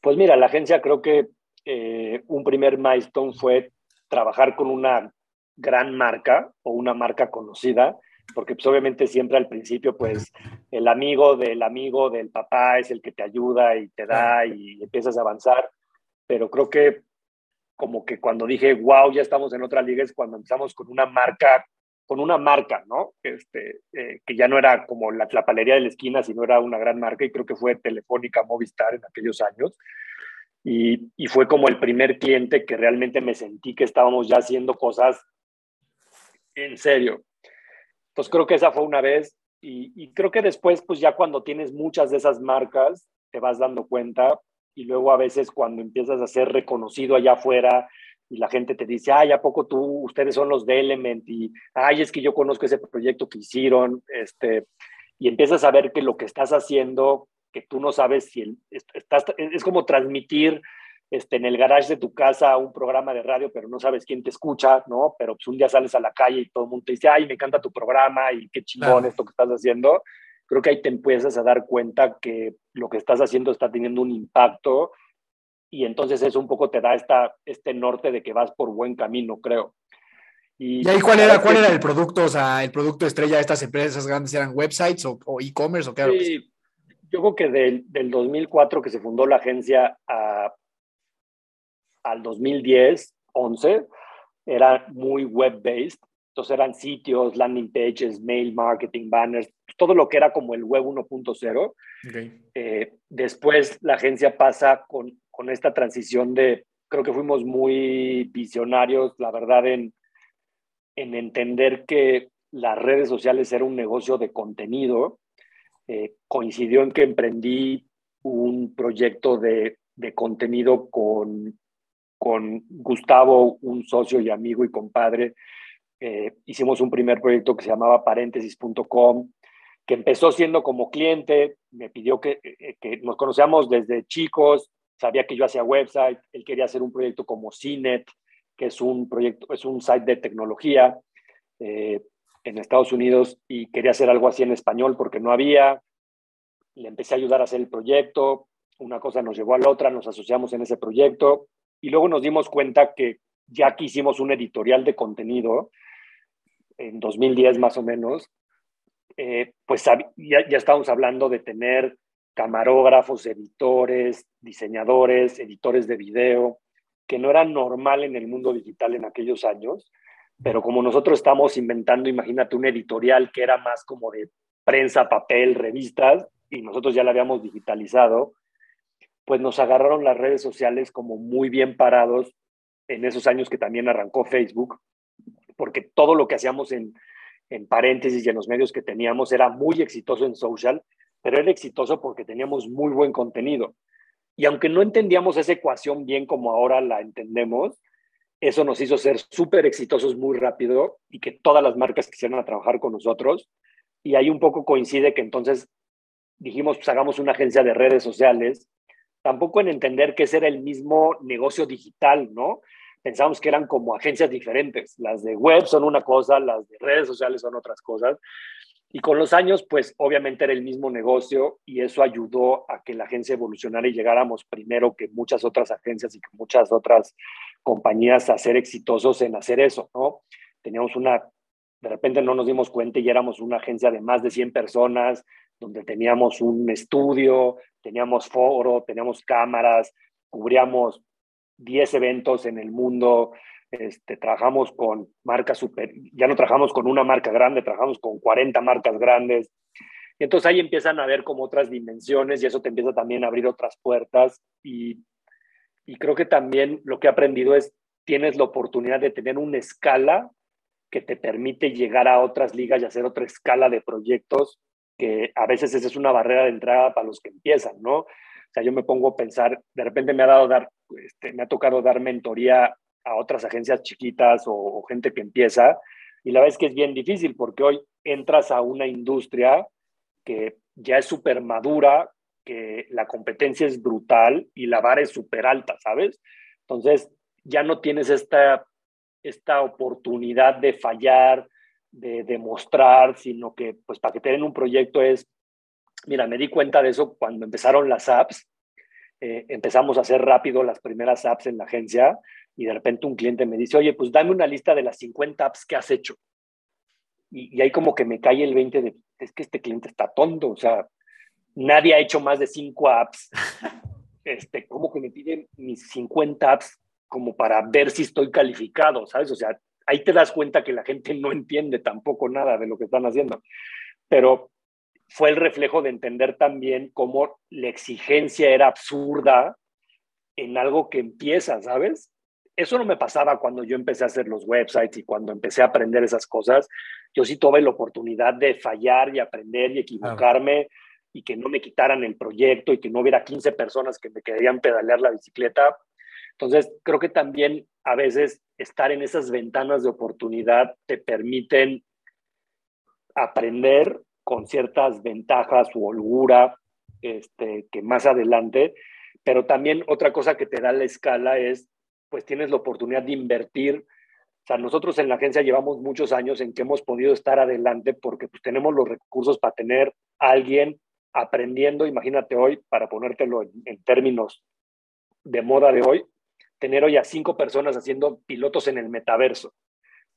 Pues mira, la agencia creo que eh, un primer milestone fue trabajar con una gran marca o una marca conocida, porque pues obviamente siempre al principio pues el amigo del amigo del papá es el que te ayuda y te da y empiezas a avanzar, pero creo que como que cuando dije, wow, ya estamos en otra liga, es cuando empezamos con una marca, con una marca, ¿no? Este, eh, que ya no era como la, la palería de la esquina, sino era una gran marca y creo que fue Telefónica Movistar en aquellos años. Y, y, fue como el primer cliente que realmente me sentí que estábamos ya haciendo cosas en serio. Entonces creo que esa fue una vez y, creo que después, pues ya cuando tienes muchas de esas marcas, te vas dando cuenta y luego a veces cuando empiezas a ser reconocido allá afuera y la gente te dice, ay, ¿a poco tú, ustedes son los de Element? Y, ay, es que yo conozco ese proyecto que hicieron, este, y empiezas a ver que lo que estás haciendo, que tú no sabes si el, es como transmitir este, en el garage de tu casa un programa de radio, pero no sabes quién te escucha, ¿no? Pero pues un día sales a la calle y todo el mundo te dice, ay, me encanta tu programa y qué chingón claro. esto que estás haciendo creo que ahí te empiezas a dar cuenta que lo que estás haciendo está teniendo un impacto y entonces eso un poco te da esta, este norte de que vas por buen camino, creo. ¿Y, ¿Y ahí cuál era, cuál era el producto? O sea, el producto estrella de estas empresas grandes eran websites o, o e-commerce o qué era? Sí, yo creo que del, del, 2004 que se fundó la agencia a, al 2010, 11, era muy web-based entonces eran sitios, landing pages, mail marketing, banners, todo lo que era como el web 1.0. Okay. Eh, después la agencia pasa con, con esta transición de, creo que fuimos muy visionarios, la verdad, en, en entender que las redes sociales era un negocio de contenido. Eh, coincidió en que emprendí un proyecto de, de contenido con, con Gustavo, un socio y amigo y compadre, eh, hicimos un primer proyecto que se llamaba paréntesis.com, que empezó siendo como cliente, me pidió que, eh, que, nos conocíamos desde chicos, sabía que yo hacía website, él quería hacer un proyecto como CNET, que es un proyecto, es un site de tecnología eh, en Estados Unidos y quería hacer algo así en español porque no había. Le empecé a ayudar a hacer el proyecto, una cosa nos llevó a la otra, nos asociamos en ese proyecto y luego nos dimos cuenta que ya que hicimos un editorial de contenido, en 2010 más o menos, eh, pues ya, ya estábamos hablando de tener camarógrafos, editores, diseñadores, editores de video, que no era normal en el mundo digital en aquellos años, pero como nosotros estamos inventando, imagínate un editorial que era más como de prensa, papel, revistas, y nosotros ya la habíamos digitalizado, pues nos agarraron las redes sociales como muy bien parados en esos años que también arrancó Facebook, porque todo lo que hacíamos en, en paréntesis y en los medios que teníamos era muy exitoso en social, pero era exitoso porque teníamos muy buen contenido. Y aunque no entendíamos esa ecuación bien como ahora la entendemos, eso nos hizo ser súper exitosos muy rápido y que todas las marcas quisieran trabajar con nosotros. Y ahí un poco coincide que entonces dijimos, pues hagamos una agencia de redes sociales, tampoco en entender que ese era el mismo negocio digital, ¿no? Pensábamos que eran como agencias diferentes. Las de web son una cosa, las de redes sociales son otras cosas. Y con los años, pues obviamente era el mismo negocio y eso ayudó a que la agencia evolucionara y llegáramos primero que muchas otras agencias y que muchas otras compañías a ser exitosos en hacer eso, ¿no? Teníamos una, de repente no nos dimos cuenta y éramos una agencia de más de 100 personas, donde teníamos un estudio, teníamos foro, teníamos cámaras, cubríamos 10 eventos en el mundo, este, trabajamos con marcas super, ya no trabajamos con una marca grande, trabajamos con 40 marcas grandes. Y entonces ahí empiezan a ver como otras dimensiones y eso te empieza también a abrir otras puertas. Y, y creo que también lo que he aprendido es, tienes la oportunidad de tener una escala que te permite llegar a otras ligas y hacer otra escala de proyectos que a veces esa es una barrera de entrada para los que empiezan, ¿no? O sea, yo me pongo a pensar, de repente me ha dado dar, este, me ha tocado dar mentoría a otras agencias chiquitas o, gente que empieza, y la verdad es que es bien difícil porque hoy entras a una industria que ya es súper madura, que la competencia es brutal y la vara es súper alta, ¿sabes? Entonces, ya no tienes esta, esta oportunidad de fallar, de demostrar, sino que, pues, para que te den un proyecto es, mira, me di cuenta de eso cuando empezaron las apps, eh, empezamos a hacer rápido las primeras apps en la agencia y de repente un cliente me dice, oye, pues dame una lista de las 50 apps que has hecho. Y, y ahí como que me cae el 20 de, es que este cliente está tonto, o sea, nadie ha hecho más de 5 apps. Este, como que me piden mis 50 apps como para ver si estoy calificado, ¿sabes? O sea, ahí te das cuenta que la gente no entiende tampoco nada de lo que están haciendo. Pero fue el reflejo de entender también cómo la exigencia era absurda en algo que empieza, ¿sabes? Eso no me pasaba cuando yo empecé a hacer los websites y cuando empecé a aprender esas cosas. Yo sí tuve la oportunidad de fallar y aprender y equivocarme y que no me quitaran el proyecto y que no hubiera 15 personas que me querían pedalear la bicicleta. Entonces, creo que también a veces estar en esas ventanas de oportunidad te permiten aprender con ciertas ventajas u holgura este, que más adelante, pero también otra cosa que te da la escala es, pues tienes la oportunidad de invertir. O sea, nosotros en la agencia llevamos muchos años en que hemos podido estar adelante porque pues, tenemos los recursos para tener a alguien aprendiendo, imagínate hoy, para ponértelo en términos de moda de hoy, tener hoy a cinco personas haciendo pilotos en el metaverso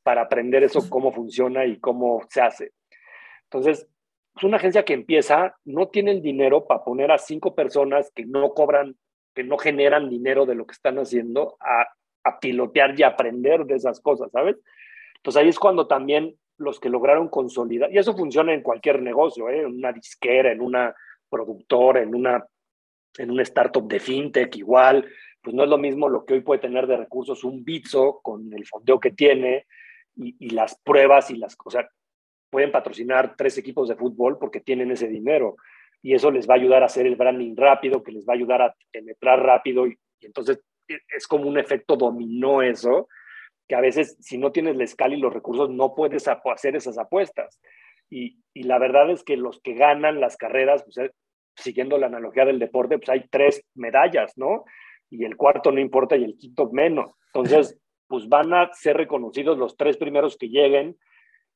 para aprender eso, cómo funciona y cómo se hace. Entonces, es una agencia que empieza, no tiene el dinero para poner a cinco personas que no cobran, que no generan dinero de lo que están haciendo, a, a pilotear y aprender de esas cosas, ¿sabes? Entonces ahí es cuando también los que lograron consolidar, y eso funciona en cualquier negocio, ¿eh? en una disquera, en una productora, en una, en una startup de fintech igual, pues no es lo mismo lo que hoy puede tener de recursos un Bitso con el fondeo que tiene y, las pruebas y las cosas. Pueden patrocinar tres equipos de fútbol porque tienen ese dinero y eso les va a ayudar a hacer el branding rápido, que les va a ayudar a penetrar rápido y, entonces e, es como un efecto dominó eso, que a veces si no tienes la escala y los recursos no puedes hacer esas apuestas. Y, y la verdad es que los que ganan las carreras, pues, eh, siguiendo la analogía del deporte, pues hay tres medallas, ¿no? Y el cuarto no importa y el quinto menos. Entonces, pues van a ser reconocidos los tres primeros que lleguen.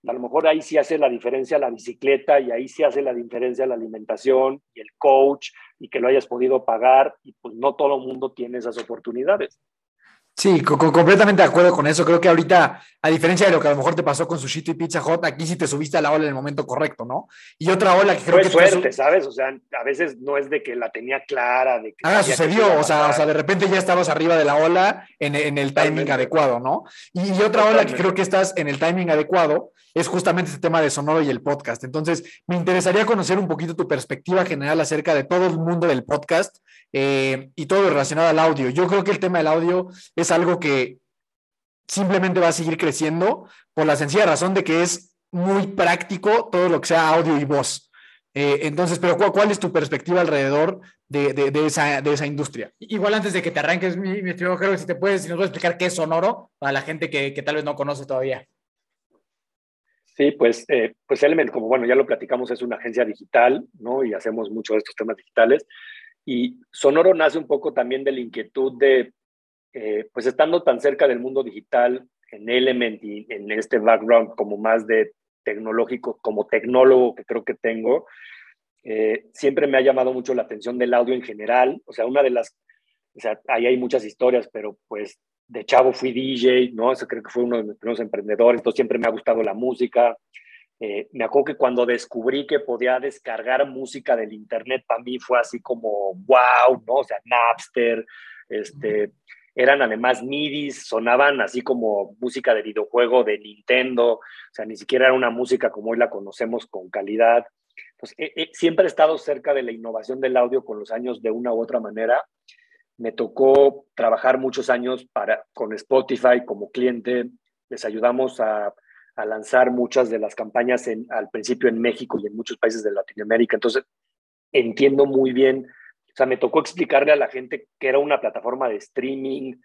A lo mejor ahí sí hace la diferencia la bicicleta y ahí sí hace la diferencia la alimentación y el coach y que lo hayas podido pagar y pues no todo el mundo tiene esas oportunidades. Sí, completamente de acuerdo con eso. Creo que ahorita, a diferencia de lo que a lo mejor te pasó con Sushito y Pizza Hot, aquí sí te subiste a la ola en el momento correcto, ¿no? Y otra ola que creo que... suerte, ¿sabes? O sea, a veces no es de que la tenía clara, de que... Ah, sucedió, o sea, o sea, de repente ya estabas arriba de la ola en, en el timing adecuado, ¿no? Y, otra ola que creo que estás en el timing adecuado es justamente este tema de Sonoro y el podcast. Entonces, me interesaría conocer un poquito tu perspectiva general acerca de todo el mundo del podcast eh, y todo relacionado al audio. Yo creo que el tema del audio es algo que simplemente va a seguir creciendo por la sencilla razón de que es muy práctico todo lo que sea audio y voz. Eh, entonces, pero ¿cuál, es tu perspectiva alrededor de, de, esa, de, esa, industria? Igual antes de que te arranques, mi, mi estimado si te puedes, si nos puedes explicar qué es Sonoro para la gente que, que tal vez no conoce todavía. Sí, pues, eh, pues Element, como bueno, ya lo platicamos, es una agencia digital, ¿no? Y hacemos mucho de estos temas digitales. Y Sonoro nace un poco también de la inquietud de, eh, pues estando tan cerca del mundo digital en Element y en este background como más de tecnológico, como tecnólogo que creo que tengo, eh, siempre me ha llamado mucho la atención del audio en general. O sea, una de las, o sea, ahí hay muchas historias, pero pues de chavo fui DJ, ¿no? Eso creo que fue uno de mis primeros emprendedores, entonces siempre me ha gustado la música. Eh, me acuerdo que cuando descubrí que podía descargar música del internet, para mí fue así como wow, ¿no? O sea, Napster, este, eran además MIDIs, sonaban así como música de videojuego de Nintendo, o sea, ni siquiera era una música como hoy la conocemos con calidad. Entonces, siempre he estado cerca de la innovación del audio con los años de una u otra manera. Me tocó trabajar muchos años para, con Spotify como cliente. Les ayudamos a, a lanzar muchas de las campañas en, al principio en México y en muchos países de Latinoamérica. Entonces, entiendo muy bien o sea, me tocó explicarle a la gente que era una plataforma de streaming,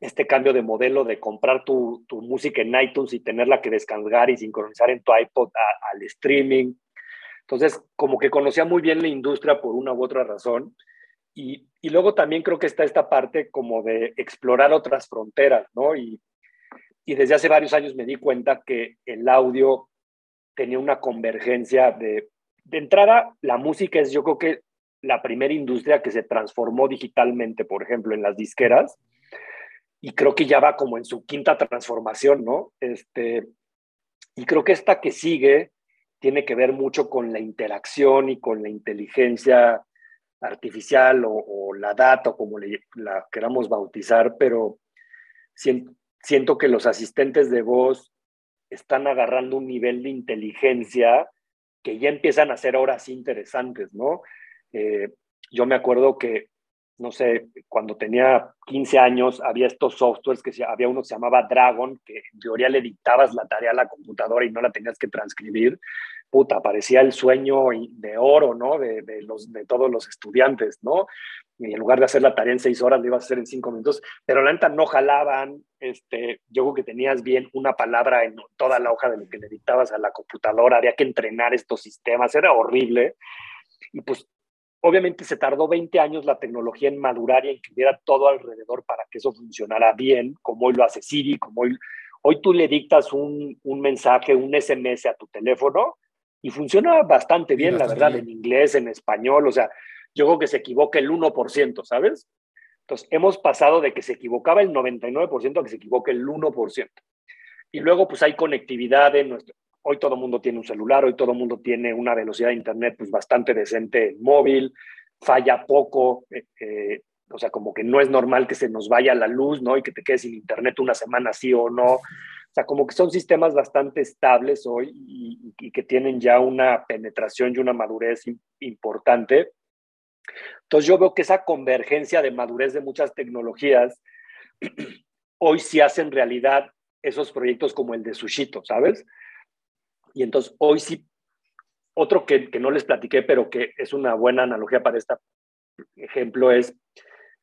este cambio de modelo de comprar tu, tu música en iTunes y tenerla que descargar y sincronizar en tu iPod al streaming. Entonces, como que conocía muy bien la industria por una u otra razón. Y, y, luego también creo que está esta parte como de explorar otras fronteras, ¿no? Y, y desde hace varios años me di cuenta que el audio tenía una convergencia de, de entrada, la música es yo creo que la primera industria que se transformó digitalmente, por ejemplo, en las disqueras, y creo que ya va como en su quinta transformación, ¿no? Este, y creo que esta que sigue tiene que ver mucho con la interacción y con la inteligencia artificial o, la data, como la queramos bautizar, pero siento, que los asistentes de voz están agarrando un nivel de inteligencia que ya empiezan a ser horas interesantes, ¿no? Eh, yo me acuerdo que, no sé, cuando tenía 15 años había estos softwares que había uno que se llamaba Dragon, que en teoría le dictabas la tarea a la computadora y no la tenías que transcribir. Puta, parecía el sueño de oro, ¿no? De, de los, de todos los estudiantes, ¿no? Y en lugar de hacer la tarea en seis horas, lo ibas a hacer en cinco minutos, pero la neta no jalaban, este, yo creo que tenías bien una palabra en toda la hoja de lo que le dictabas a la computadora, había que entrenar estos sistemas, era horrible. Y pues Obviamente se tardó 20 años la tecnología en madurar y en que hubiera todo alrededor para que eso funcionara bien, como hoy lo hace Siri, como hoy, hoy tú le dictas un, un mensaje, un SMS a tu teléfono y funciona bastante bien, la verdad, en inglés, en español, o sea, yo creo que se equivoca el 1%, ¿sabes? Entonces, hemos pasado de que se equivocaba el 99% a que se equivoque el 1%. Y luego, pues hay conectividad en nuestro, hoy todo el mundo tiene un celular, hoy todo el mundo tiene una velocidad de internet pues bastante decente en móvil, falla poco, eh, eh, o sea, como que no es normal que se nos vaya la luz, ¿no? Y que te quedes sin internet una semana sí o no. Como que son sistemas bastante estables hoy y, que tienen ya una penetración y una madurez importante. Entonces yo veo que esa convergencia de madurez de muchas tecnologías hoy sí hacen realidad esos proyectos como el de Sushito, ¿sabes? Y entonces hoy sí, otro que no les platiqué, pero que es una buena analogía para este ejemplo es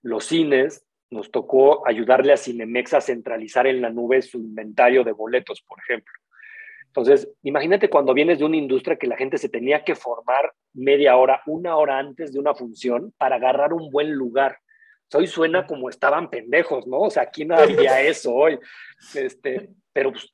los cines. Nos tocó ayudarle a Cinemex a centralizar en la nube su inventario de boletos, por ejemplo. Entonces, imagínate cuando vienes de una industria que la gente se tenía que formar media hora, una hora antes de una función para agarrar un buen lugar. Hoy suena como estaban pendejos, ¿no? O sea, aquí no había eso hoy. Este, pero pues,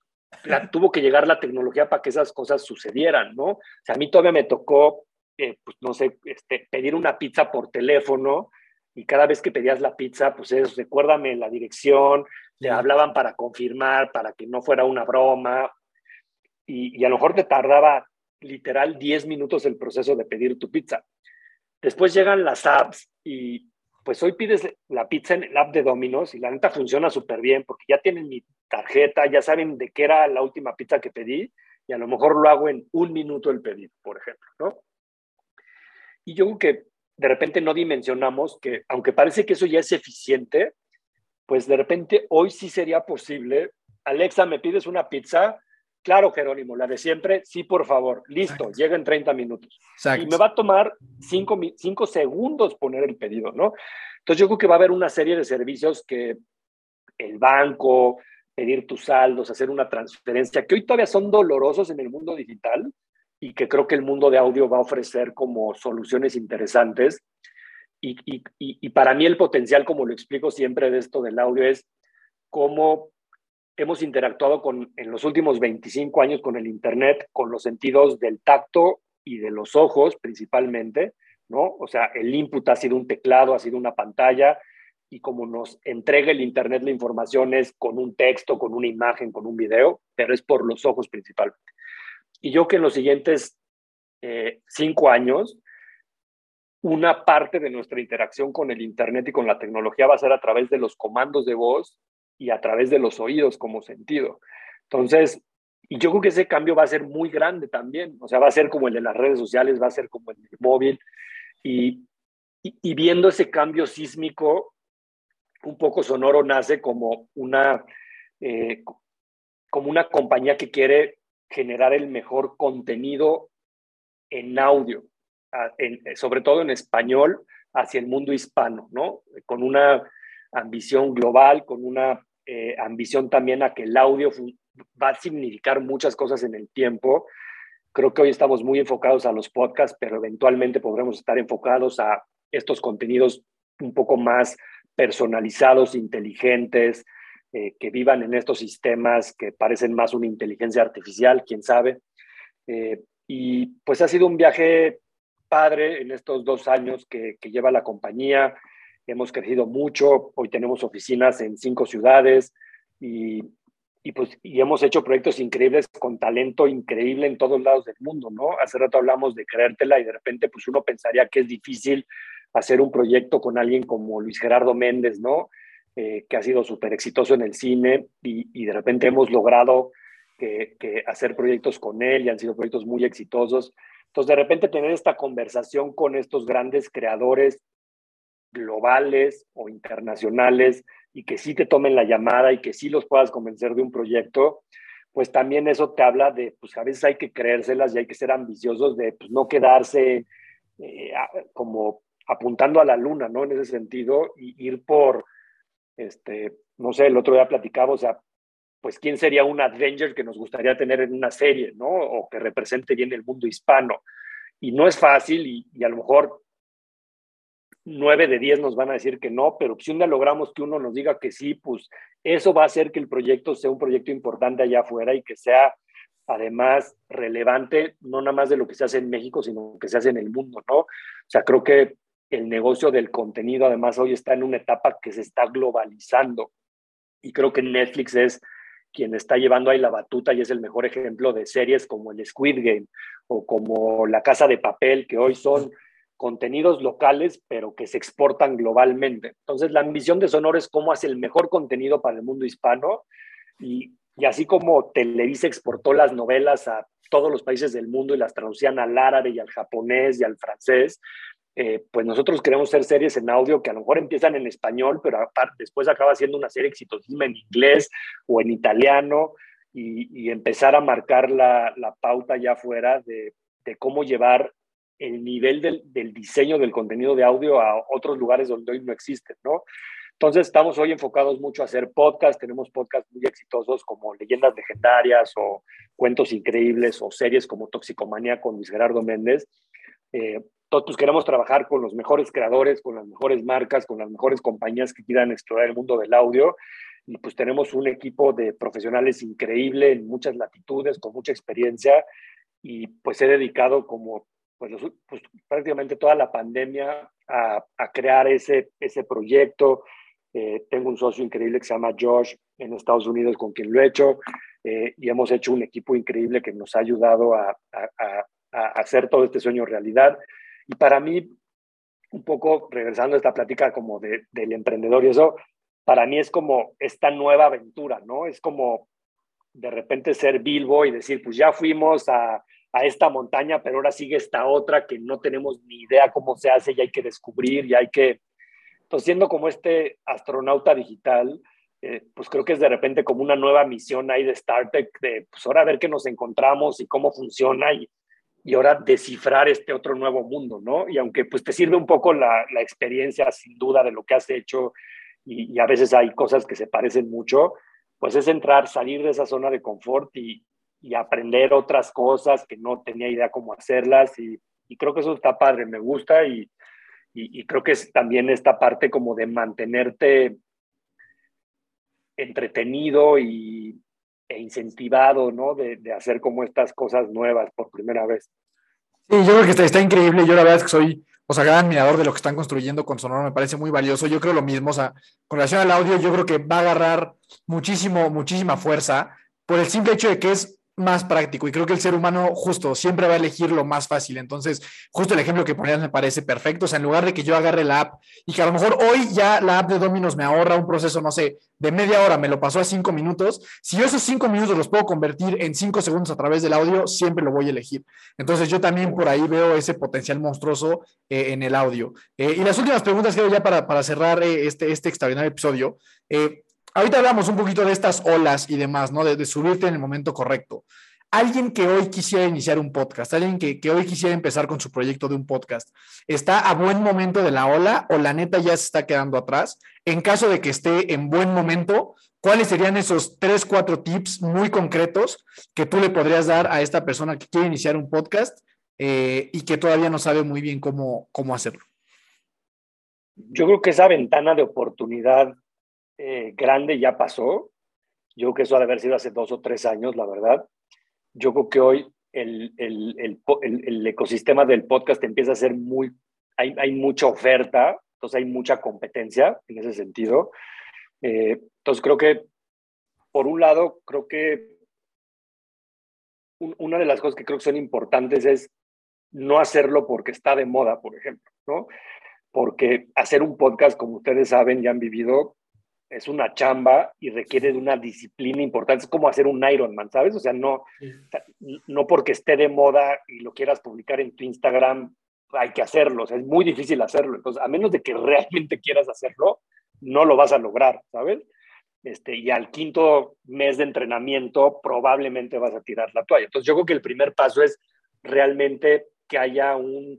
tuvo que llegar la tecnología para que esas cosas sucedieran, ¿no? O sea, a mí todavía me tocó, eh, pues no sé, este, pedir una pizza por teléfono y cada vez que pedías la pizza, pues es, recuérdame la dirección, le hablaban para confirmar, para que no fuera una broma, y, y, a lo mejor te tardaba literal 10 minutos el proceso de pedir tu pizza. Después llegan las apps y, pues hoy pides la pizza en el app de Domino's y la neta funciona súper bien porque ya tienen mi tarjeta, ya saben de qué era la última pizza que pedí y a lo mejor lo hago en un minuto el pedido, por ejemplo, ¿no? Y yo creo que de repente no dimensionamos que, aunque parece que eso ya es eficiente, pues de repente hoy sí sería posible, Alexa, ¿me pides una pizza? Claro, Jerónimo, la de siempre, sí, por favor, listo, llega en 30 minutos. Y me va a tomar 5 segundos poner el pedido, ¿no? Entonces yo creo que va a haber una serie de servicios que el banco, pedir tus saldos, hacer una transferencia, que hoy todavía son dolorosos en el mundo digital y que creo que el mundo de audio va a ofrecer como soluciones interesantes. Y, y, y para mí el potencial, como lo explico siempre de esto del audio, es cómo hemos interactuado con, en los últimos 25 años con el Internet, con los sentidos del tacto y de los ojos principalmente, ¿no? O sea, el input ha sido un teclado, ha sido una pantalla, y como nos entrega el Internet la información es con un texto, con una imagen, con un video, pero es por los ojos principalmente. Y yo que en los siguientes eh, cinco años una parte de nuestra interacción con el Internet y con la tecnología va a ser a través de los comandos de voz y a través de los oídos como sentido. Entonces, y yo creo que ese cambio va a ser muy grande también, o sea, va a ser como el de las redes sociales, va a ser como el del móvil, y, y, viendo ese cambio sísmico, un poco Sonoro nace como una, eh, como una compañía que quiere generar el mejor contenido en audio, sobre todo en español, hacia el mundo hispano, ¿no? Con una ambición global, con una eh, ambición también a que el audio va a significar muchas cosas en el tiempo. Creo que hoy estamos muy enfocados a los podcasts, pero eventualmente podremos estar enfocados a estos contenidos un poco más personalizados, inteligentes, eh, que vivan en estos sistemas que parecen más una inteligencia artificial, quién sabe. Eh, y pues ha sido un viaje padre en estos dos años que, que lleva la compañía. Hemos crecido mucho, hoy tenemos oficinas en cinco ciudades y, y, pues, y hemos hecho proyectos increíbles con talento increíble en todos lados del mundo, ¿no? Hace rato hablamos de creértela y de repente pues uno pensaría que es difícil hacer un proyecto con alguien como Luis Gerardo Méndez, ¿no? Eh, que ha sido súper exitoso en el cine y, y, de repente hemos logrado que, que hacer proyectos con él y han sido proyectos muy exitosos. Entonces, de repente tener esta conversación con estos grandes creadores globales o internacionales y que sí te tomen la llamada y que sí los puedas convencer de un proyecto, pues también eso te habla de, pues a veces hay que creérselas y hay que ser ambiciosos de pues, no quedarse eh, como apuntando a la luna, ¿no? En ese sentido, y ir por, este, no sé, el otro día platicaba, o sea, pues quién sería un Avenger que nos gustaría tener en una serie, ¿no? O que represente bien el mundo hispano. Y no es fácil y, y a lo mejor nueve de diez nos van a decir que no, pero si un logramos que uno nos diga que sí, pues eso va a hacer que el proyecto sea un proyecto importante allá afuera y que sea además relevante, no nada más de lo que se hace en México, sino que se hace en el mundo, ¿no? O sea, creo que el negocio del contenido además hoy está en una etapa que se está globalizando y creo que Netflix es quien está llevando ahí la batuta y es el mejor ejemplo de series como el Squid Game o como La Casa de Papel, que hoy son contenidos locales, pero que se exportan globalmente. Entonces, la ambición de Sonoro es cómo hace el mejor contenido para el mundo hispano y, y así como Televisa exportó las novelas a todos los países del mundo y las traducían al árabe y al japonés y al francés, eh, pues nosotros queremos hacer series en audio que a lo mejor empiezan en español, pero después acaba siendo una serie exitosísima en inglés o en italiano y, empezar a marcar la, pauta ya afuera de, cómo llevar el nivel del, del, diseño del contenido de audio a otros lugares donde hoy no existen, ¿no? Entonces estamos hoy enfocados mucho a hacer podcast, tenemos podcasts muy exitosos como Leyendas Legendarias o Cuentos Increíbles o series como Toxicomanía con Luis Gerardo Méndez. Eh, entonces, pues queremos trabajar con los mejores creadores, con las mejores marcas, con las mejores compañías que quieran explorar el mundo del audio. Y pues tenemos un equipo de profesionales increíble en muchas latitudes, con mucha experiencia. Y pues he dedicado como pues, pues, prácticamente toda la pandemia a, a crear ese, ese proyecto. Eh, tengo un socio increíble que se llama Josh en Estados Unidos con quien lo he hecho eh, y hemos hecho un equipo increíble que nos ha ayudado a, a, a, hacer todo este sueño realidad. Y para mí, un poco regresando a esta plática como de, del emprendedor y eso, para mí es como esta nueva aventura, ¿no? Es como de repente ser Bilbo y decir, pues ya fuimos a a esta montaña, pero ahora sigue esta otra que no tenemos ni idea cómo se hace y hay que descubrir y hay que... Entonces, siendo como este astronauta digital, eh, pues creo que es de repente como una nueva misión ahí de StarTech, de pues ahora a ver qué nos encontramos y cómo funciona y, y ahora descifrar este otro nuevo mundo, ¿no? Y aunque pues te sirve un poco la, la experiencia sin duda de lo que has hecho y, a veces hay cosas que se parecen mucho, pues es entrar, salir de esa zona de confort y, y aprender otras cosas que no tenía idea cómo hacerlas y, y creo que eso está padre, me gusta y, y, creo que es también esta parte como de mantenerte entretenido y, e incentivado, ¿no? De, de, hacer como estas cosas nuevas por primera vez. Sí, yo creo que está, está increíble, yo la verdad es que soy, o sea, gran admirador de lo que están construyendo con Sonoro, me parece muy valioso, yo creo lo mismo, o sea, con relación al audio, yo creo que va a agarrar muchísimo, muchísima fuerza por el simple hecho de que es más práctico y creo que el ser humano justo siempre va a elegir lo más fácil. Entonces, justo el ejemplo que ponías me parece perfecto. O sea, en lugar de que yo agarre la app y que a lo mejor hoy ya la app de Dominos me ahorra un proceso, no sé, de media hora, me lo pasó a cinco minutos. Si yo esos cinco minutos los puedo convertir en cinco segundos a través del audio, siempre lo voy a elegir. Entonces, yo también por ahí veo ese potencial monstruoso eh, en el audio. Eh, y las últimas preguntas, creo ya para, para cerrar eh, este, este extraordinario episodio ahorita hablamos un poquito de estas olas y demás, ¿no? De, subirte en el momento correcto. Alguien que hoy quisiera iniciar un podcast, alguien que, hoy quisiera empezar con su proyecto de un podcast, ¿está a buen momento de la ola o la neta ya se está quedando atrás? En caso de que esté en buen momento, ¿cuáles serían esos tres, cuatro tips muy concretos que tú le podrías dar a esta persona que quiere iniciar un podcast eh, y que todavía no sabe muy bien cómo, cómo hacerlo? Yo creo que esa ventana de oportunidad eh, grande ya pasó. Yo creo que eso ha de haber sido hace dos o tres años, la verdad. Yo creo que hoy el, el, el, el ecosistema del podcast empieza a ser muy, hay, hay, mucha oferta, entonces hay mucha competencia en ese sentido. Eh, entonces creo que, por un lado, creo que una de las cosas que creo que son importantes es no hacerlo porque está de moda, por ejemplo, ¿no? Porque hacer un podcast, como ustedes saben, ya han vivido, es una chamba y requiere de una disciplina importante. Es como hacer un Ironman, ¿sabes? O sea, no, no porque esté de moda y lo quieras publicar en tu Instagram, hay que hacerlo. O sea, es muy difícil hacerlo. Entonces, a menos de que realmente quieras hacerlo, no lo vas a lograr, ¿sabes? Este, y al quinto mes de entrenamiento probablemente vas a tirar la toalla. Entonces, yo creo que el primer paso es realmente que haya un,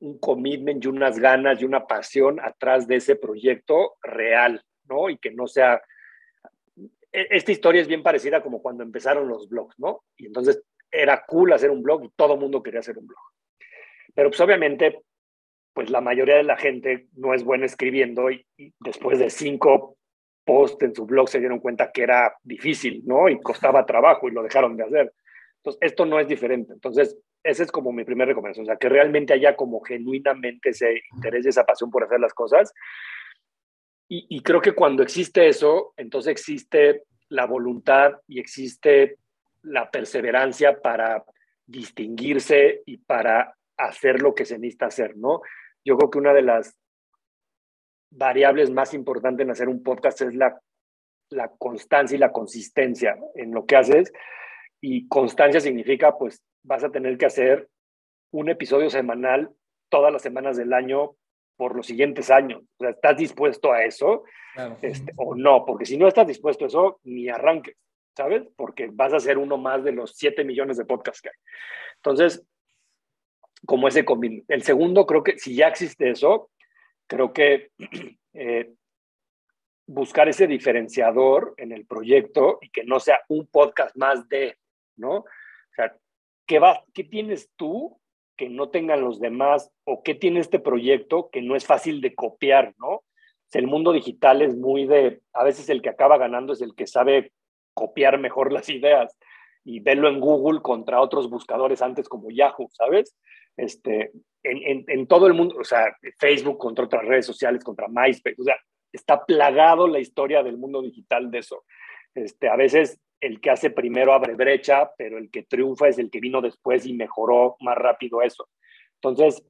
un commitment y unas ganas y una pasión atrás de ese proyecto real, ¿no? Y que no sea... E, esta historia es bien parecida como cuando empezaron los blogs, ¿no? Y entonces era cool hacer un blog y todo el mundo quería hacer un blog. Pero pues obviamente, pues la mayoría de la gente no es buena escribiendo y, después de cinco posts en su blog se dieron cuenta que era difícil, ¿no? Y costaba trabajo y lo dejaron de hacer. Entonces, esto no es diferente. Entonces, esa es como mi primera recomendación, o sea, que realmente haya como genuinamente ese interés y esa pasión por hacer las cosas y, creo que cuando existe eso, entonces existe la voluntad y existe la perseverancia para distinguirse y para hacer lo que se necesita hacer, ¿no? Yo creo que una de las variables más importantes en hacer un podcast es la, la constancia y la consistencia en lo que haces. Y constancia significa, pues, vas a tener que hacer un episodio semanal todas las semanas del año por los siguientes años. O sea, ¿estás dispuesto a eso este, o no? Porque si no estás dispuesto a eso, ni arranques, ¿sabes? Porque vas a ser uno más de los 7 millones de podcasts que hay. Entonces, como ese combino. El segundo, creo que si ya existe eso, creo que eh, buscar ese diferenciador en el proyecto y que no sea un podcast más de, ¿no? O sea, ¿qué, va, qué tienes tú que no tengan los demás o qué tiene este proyecto que no es fácil de copiar, ¿no? El mundo digital es muy de, a veces el que acaba ganando es el que sabe copiar mejor las ideas y verlo en Google contra otros buscadores antes como Yahoo, ¿sabes? Este, en, todo el mundo, o sea, Facebook contra otras redes sociales, contra MySpace, o sea, está plagado la historia del mundo digital de eso. Este, a veces el que hace primero abre brecha, pero el que triunfa es el que vino después y mejoró más rápido eso. Entonces,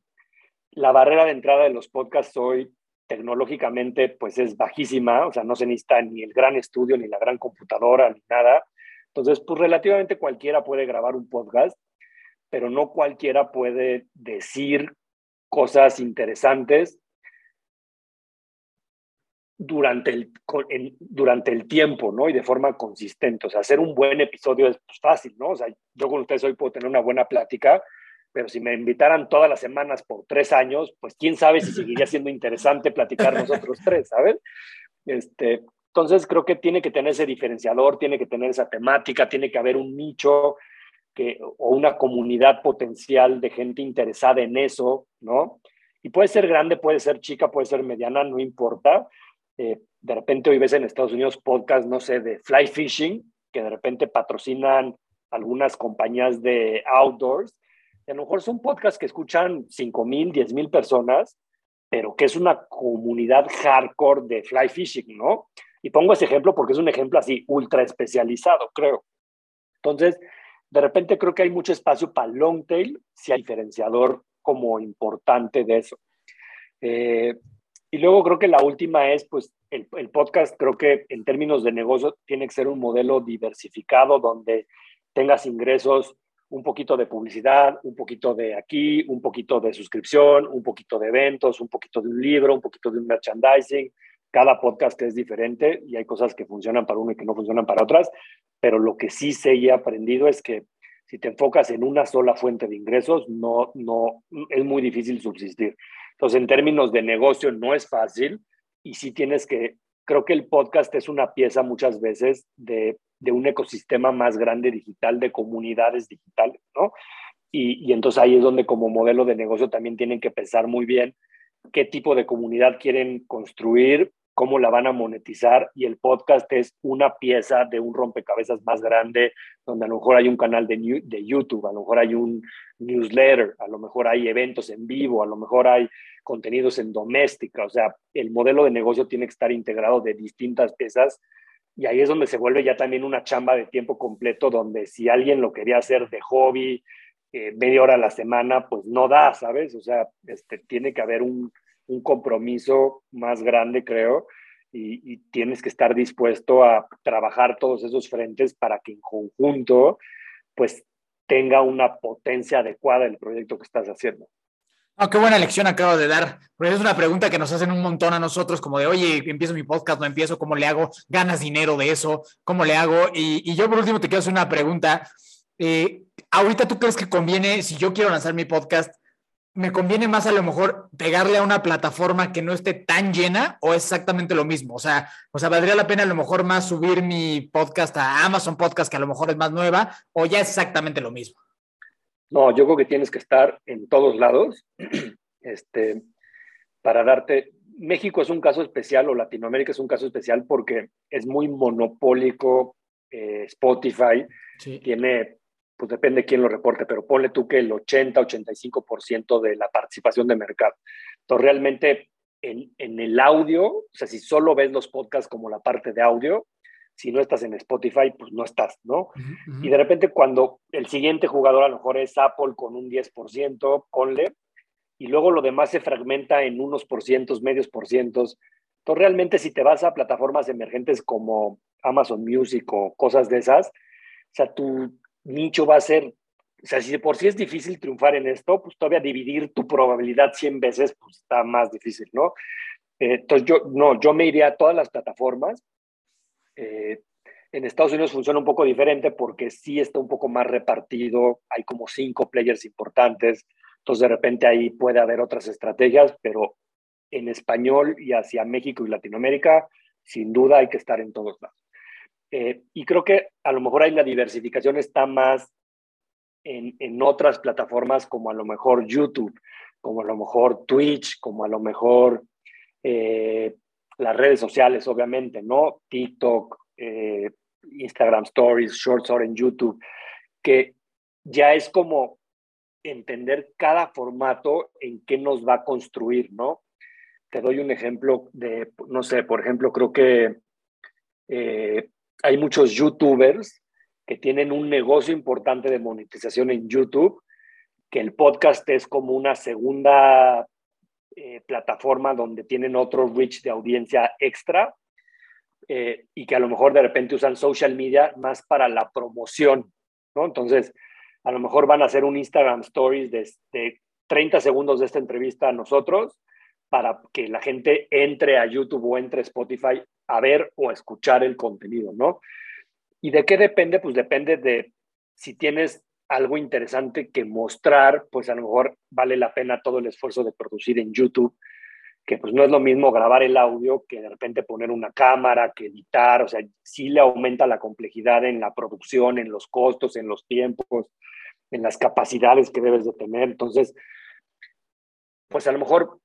la barrera de entrada de los podcasts hoy tecnológicamente pues es bajísima, o sea, no se necesita ni el gran estudio, ni la gran computadora, ni nada. Entonces, pues relativamente cualquiera puede grabar un podcast, pero no cualquiera puede decir cosas interesantes durante el, durante el tiempo, ¿no? Y de forma consistente. O sea, hacer un buen episodio es pues, fácil, ¿no? O sea, yo con ustedes hoy puedo tener una buena plática, pero si me invitaran todas las semanas por tres años, pues quién sabe si seguiría siendo interesante platicar nosotros tres, ¿sabes? Este, entonces creo que tiene que tener ese diferenciador, tiene que tener esa temática, tiene que haber un nicho que, o una comunidad potencial de gente interesada en eso, ¿no? Y puede ser grande, puede ser chica, puede ser mediana, no importa, eh, de repente hoy ves en Estados Unidos podcast, no sé, de fly fishing, que de repente patrocinan algunas compañías de outdoors. Y a lo mejor son podcasts que escuchan 5 mil, 10 mil personas, pero que es una comunidad hardcore de fly fishing, ¿no? Y pongo ese ejemplo porque es un ejemplo así ultra especializado, creo. Entonces, de repente creo que hay mucho espacio para long tail, si hay diferenciador como importante de eso. Eh, y luego creo que la última es, pues, el, el, podcast, creo que en términos de negocio, tiene que ser un modelo diversificado donde tengas ingresos, un poquito de publicidad, un poquito de aquí, un poquito de suscripción, un poquito de eventos, un poquito de un libro, un poquito de un merchandising. Cada podcast es diferente y hay cosas que funcionan para uno y que no funcionan para otras, pero lo que sí sé y he aprendido es que si te enfocas en una sola fuente de ingresos, no, no, es muy difícil subsistir. Entonces, en términos de negocio, no es fácil y sí tienes que, creo que el podcast es una pieza muchas veces de, de un ecosistema más grande digital, de comunidades digitales, ¿no? Y, y entonces ahí es donde como modelo de negocio también tienen que pensar muy bien qué tipo de comunidad quieren construir cómo la van a monetizar y el podcast es una pieza de un rompecabezas más grande, donde a lo mejor hay un canal de, de YouTube, a lo mejor hay un newsletter, a lo mejor hay eventos en vivo, a lo mejor hay contenidos en doméstica, o sea, el modelo de negocio tiene que estar integrado de distintas piezas y ahí es donde se vuelve ya también una chamba de tiempo completo, donde si alguien lo quería hacer de hobby, eh, media hora a la semana, pues no da, ¿sabes? O sea, este, tiene que haber un, un compromiso más grande, creo, y, tienes que estar dispuesto a trabajar todos esos frentes para que en conjunto, pues, tenga una potencia adecuada el proyecto que estás haciendo. Oh, qué buena lección acabo de dar. Porque es una pregunta que nos hacen un montón a nosotros, como de, oye, empiezo mi podcast, no empiezo, ¿cómo le hago? ¿Ganas dinero de eso? ¿Cómo le hago? Y, yo por último te quiero hacer una pregunta. Eh, ahorita tú crees que conviene, si yo quiero lanzar mi podcast, me conviene más a lo mejor pegarle a una plataforma que no esté tan llena o es exactamente lo mismo. O sea, o sea, valdría la pena a lo mejor más subir mi podcast a Amazon Podcast, que a lo mejor es más nueva, o ya es exactamente lo mismo. No, yo creo que tienes que estar en todos lados. Este, para darte, México es un caso especial o Latinoamérica es un caso especial porque es muy monopólico. Eh, Spotify tiene pues depende de quién lo reporte, pero ponle tú que el 80-85% de la participación de mercado. Entonces, realmente en, en, el audio, o sea, si solo ves los podcasts como la parte de audio, si no estás en Spotify, pues no estás, ¿no? Y de repente cuando el siguiente jugador a lo mejor es Apple con un 10%, ponle, y luego lo demás se fragmenta en unos por cientos, medios por cientos. Entonces, realmente si te vas a plataformas emergentes como Amazon Music o cosas de esas, o sea, tu, nicho va a ser, o sea, si de por sí es difícil triunfar en esto, pues todavía dividir tu probabilidad 100 veces, pues está más difícil, ¿no? Eh, entonces yo, no, yo me iría a todas las plataformas. Eh, en Estados Unidos funciona un poco diferente porque sí está un poco más repartido, hay como cinco players importantes, entonces de repente ahí puede haber otras estrategias, pero en español y hacia México y Latinoamérica, sin duda hay que estar en todos lados. Eh, y creo que a lo mejor ahí la diversificación está más en, en, otras plataformas como a lo mejor YouTube, como a lo mejor Twitch, como a lo mejor eh, las redes sociales, obviamente, ¿no? TikTok, eh, Instagram Stories, Shorts ahora en YouTube, que ya es como entender cada formato en qué nos va a construir, ¿no? Te doy un ejemplo de, no sé, por ejemplo, creo que hay muchos youtubers que tienen un negocio importante de monetización en YouTube, que el podcast es como una segunda eh, plataforma donde tienen otro reach de audiencia extra eh, y que a lo mejor de repente usan social media más para la promoción, ¿no? Entonces, a lo mejor van a hacer un Instagram Stories de, de 30 segundos de esta entrevista a nosotros para que la gente entre a YouTube o entre Spotify a ver o escuchar el contenido, ¿no? ¿Y de qué depende? Pues depende de si tienes algo interesante que mostrar, pues a lo mejor vale la pena todo el esfuerzo de producir en YouTube, que pues no es lo mismo grabar el audio que de repente poner una cámara, que editar, o sea, sí le aumenta la complejidad en la producción, en los costos, en los tiempos, en las capacidades que debes de tener. Entonces, pues a lo mejor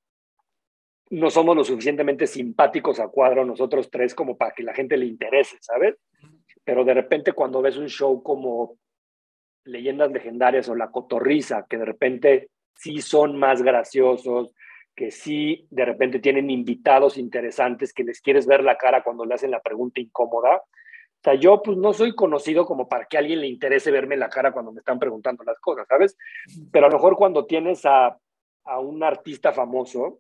no somos lo suficientemente simpáticos a cuadro nosotros tres como para que la gente le interese, ¿sabes? Pero de repente cuando ves un show como Leyendas Legendarias o La Cotorriza, que de repente sí son más graciosos, que sí de repente tienen invitados interesantes, que les quieres ver la cara cuando le hacen la pregunta incómoda, O sea, yo pues no soy conocido como para que a alguien le interese verme la cara cuando me están preguntando las cosas, ¿sabes? Pero a lo mejor cuando tienes a, a un artista famoso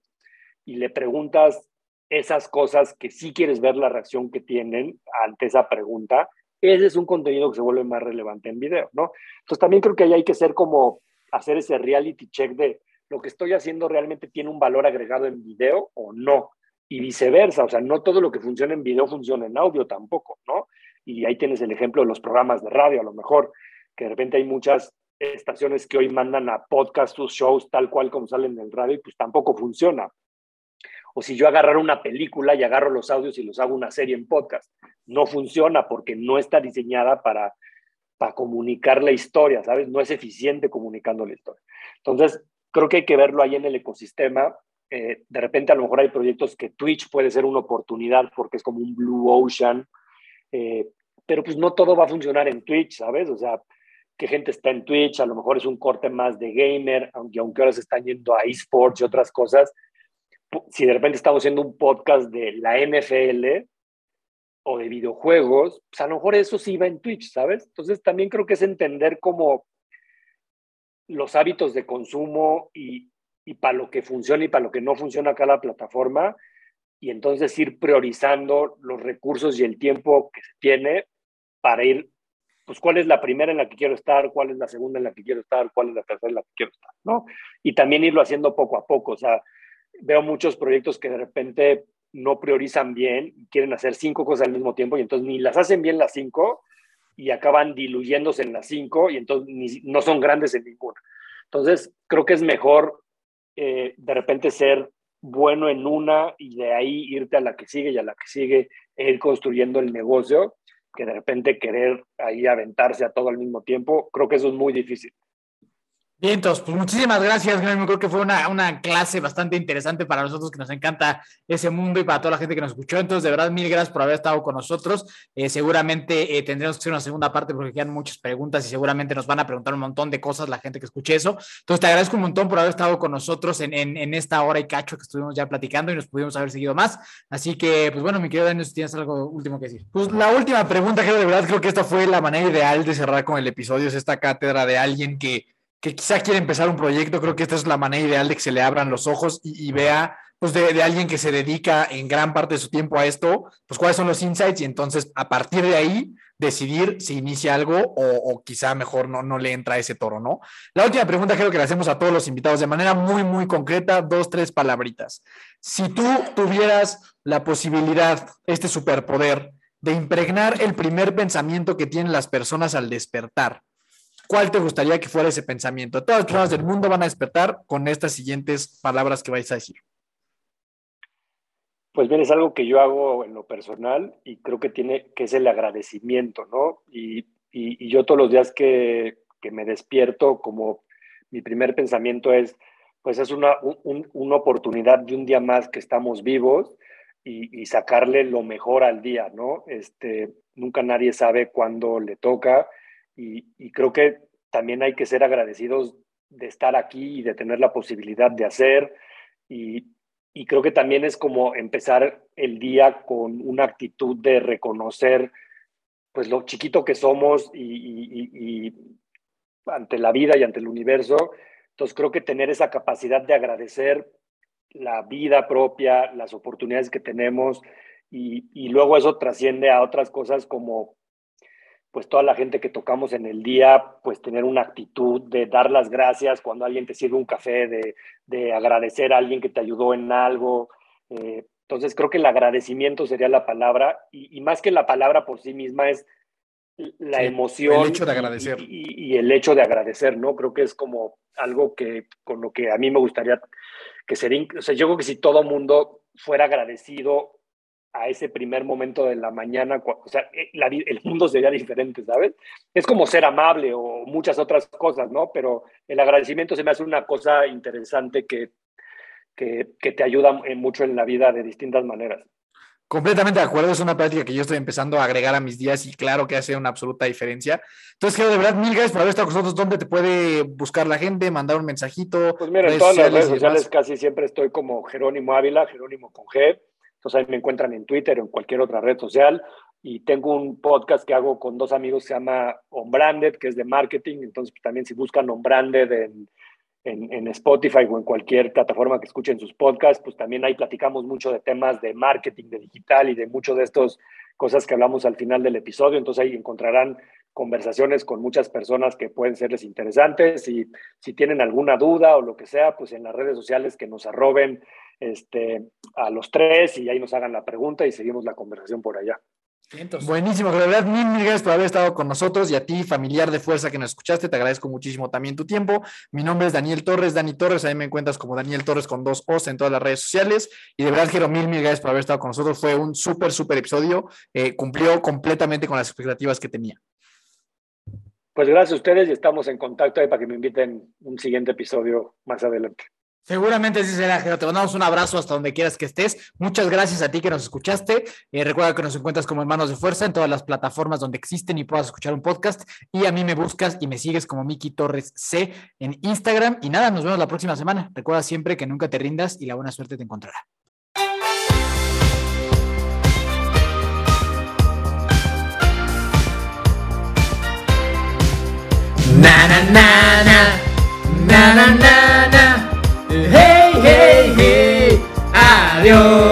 y le preguntas esas cosas que sí quieres ver la reacción que tienen ante esa pregunta, ese es un contenido que se vuelve más relevante en video, ¿no? Entonces también creo que ahí hay que ser como hacer ese reality check de lo que estoy haciendo realmente tiene un valor agregado en video o no. Y viceversa, o sea, no todo lo que funciona en video funciona en audio tampoco, ¿no? Y ahí tienes el ejemplo de los programas de radio, a lo mejor, que de repente hay muchas estaciones que hoy mandan a podcast sus shows tal cual como salen en el radio y pues tampoco funciona. O si yo agarrar una película y agarro los audios y los hago una serie en podcast, no funciona porque no está diseñada para, para comunicar la historia, ¿sabes? No es eficiente comunicando la historia. Entonces, creo que hay que verlo ahí en el ecosistema. Eh, de repente, a lo mejor hay proyectos que Twitch puede ser una oportunidad porque es como un blue ocean, eh, pero pues no todo va a funcionar en Twitch, ¿sabes? O sea, que gente está en Twitch, a lo mejor es un corte más de gamer, aunque, aunque ahora se están yendo a esports y otras cosas. Si de repente estamos haciendo un podcast de la NFL o de videojuegos, pues a lo mejor eso sí va en Twitch, ¿sabes? Entonces también creo que es entender cómo los hábitos de consumo y, y para lo que funciona y para lo que no funciona cada plataforma y entonces ir priorizando los recursos y el tiempo que se tiene para ir pues cuál es la primera en la que quiero estar, cuál es la segunda en la que quiero estar, cuál es la tercera en la que quiero estar, ¿no? Y también irlo haciendo poco a poco, o sea, veo muchos proyectos que de repente no priorizan bien, quieren hacer cinco cosas al mismo tiempo y entonces ni las hacen bien las cinco y acaban diluyéndose en las cinco y entonces no son grandes en ninguna. Entonces, creo que es mejor eh, de repente ser bueno en una y de ahí irte a la que sigue y a la que sigue e ir construyendo el negocio que de repente querer ahí aventarse a todo al mismo tiempo, creo que eso es muy difícil. Bien, entonces, pues muchísimas gracias, Gremio. Creo que fue una, una, clase bastante interesante para nosotros que nos encanta ese mundo y para toda la gente que nos escuchó. Entonces, de verdad, mil gracias por haber estado con nosotros. Eh, seguramente eh, tendremos que hacer una segunda parte porque quedan muchas preguntas y seguramente nos van a preguntar un montón de cosas la gente que escuche eso. Entonces, te agradezco un montón por haber estado con nosotros en, en, en esta hora y cacho que estuvimos ya platicando y nos pudimos haber seguido más. Así que, pues bueno, mi querido Daniel, si tienes algo último que decir. Pues la última pregunta, que de verdad creo que esta fue la manera ideal de cerrar con el episodio, es esta cátedra de alguien que que quizá quiere empezar un proyecto, creo que esta es la manera ideal de que se le abran los ojos y, vea, pues de, alguien que se dedica en gran parte de su tiempo a esto, pues cuáles son los insights y entonces a partir de ahí decidir si inicia algo o, o quizá mejor no, no le entra ese toro, ¿no? La última pregunta creo que le hacemos a todos los invitados de manera muy, muy concreta, dos, tres palabritas. Si tú tuvieras la posibilidad, este superpoder, de impregnar el primer pensamiento que tienen las personas al despertar, ¿Cuál te gustaría que fuera ese pensamiento? Todas las personas del mundo van a despertar con estas siguientes palabras que vais a decir. Pues bien, es algo que yo hago en lo personal y creo que tiene que es el agradecimiento, ¿no? Y, y, y yo todos los días que, que, me despierto, como mi primer pensamiento es, pues es una, un, una oportunidad de un día más que estamos vivos y, y, sacarle lo mejor al día, ¿no? Este, nunca nadie sabe cuándo le toca y, creo que también hay que ser agradecidos de estar aquí y de tener la posibilidad de hacer. Y, creo que también es como empezar el día con una actitud de reconocer pues lo chiquito que somos y, y, ante la vida y ante el universo. Entonces creo que tener esa capacidad de agradecer la vida propia, las oportunidades que tenemos y, luego eso trasciende a otras cosas como pues toda la gente que tocamos en el día, pues tener una actitud de dar las gracias cuando alguien te sirve un café, de, de agradecer a alguien que te ayudó en algo. Eh, entonces creo que el agradecimiento sería la palabra y, y, más que la palabra por sí misma es la sí, emoción. El hecho de agradecer. Y, y, y, el hecho de agradecer, ¿no? Creo que es como algo que con lo que a mí me gustaría que sería, o sea, yo creo que si todo mundo fuera agradecido a ese primer momento de la mañana, o sea, eh, la, el mundo sería diferente, ¿sabes? Es como ser amable o muchas otras cosas, ¿no? Pero el agradecimiento se me hace una cosa interesante que, que, que te ayuda mucho en la vida de distintas maneras. Completamente de acuerdo, es una práctica que yo estoy empezando a agregar a mis días y claro que hace una absoluta diferencia. Entonces, quiero de verdad, mil gracias por haber estado con nosotros. ¿Dónde te puede buscar la gente, mandar un mensajito? Pues mira, en todas las redes sociales casi siempre estoy como Jerónimo Ávila, Jerónimo con G. Entonces ahí me encuentran en Twitter o en cualquier otra red social. y tengo un podcast que hago con dos amigos que se llama On Branded, que es de marketing. Entonces, también si buscan On Branded en, en, en, Spotify o en cualquier plataforma que escuchen sus podcasts, pues también ahí platicamos mucho de temas de marketing, de digital y de muchas de estas cosas que hablamos al final del episodio. Entonces ahí encontrarán conversaciones con muchas personas que pueden serles interesantes y si tienen alguna duda o lo que sea, pues en las redes sociales que nos arroben este, a los tres y ahí nos hagan la pregunta y seguimos la conversación por allá. Buenísimo, de verdad, mil, mil gracias por haber estado con nosotros y a ti, familiar de fuerza que nos escuchaste, te agradezco muchísimo también tu tiempo. Mi nombre es Daniel Torres, Dani Torres, ahí me encuentras como Daniel Torres con dos O's en todas las redes sociales. Y de verdad, Jero, mil, mil gracias por haber estado con nosotros. Fue un súper, súper episodio, eh, cumplió completamente con las expectativas que tenía. Pues gracias a ustedes y estamos en contacto ahí para que me inviten un siguiente episodio más adelante. Seguramente sí será, Te mandamos un abrazo hasta donde quieras que estés. Muchas gracias a ti que nos escuchaste. Eh, recuerda que nos encuentras como Hermanos de Fuerza en todas las plataformas donde existen y puedas escuchar un podcast. Y a mí me buscas y me sigues como Miki Torres C en Instagram. Y nada, nos vemos la próxima semana. Recuerda siempre que nunca te rindas y la buena suerte te encontrará. na na na na na na na 六。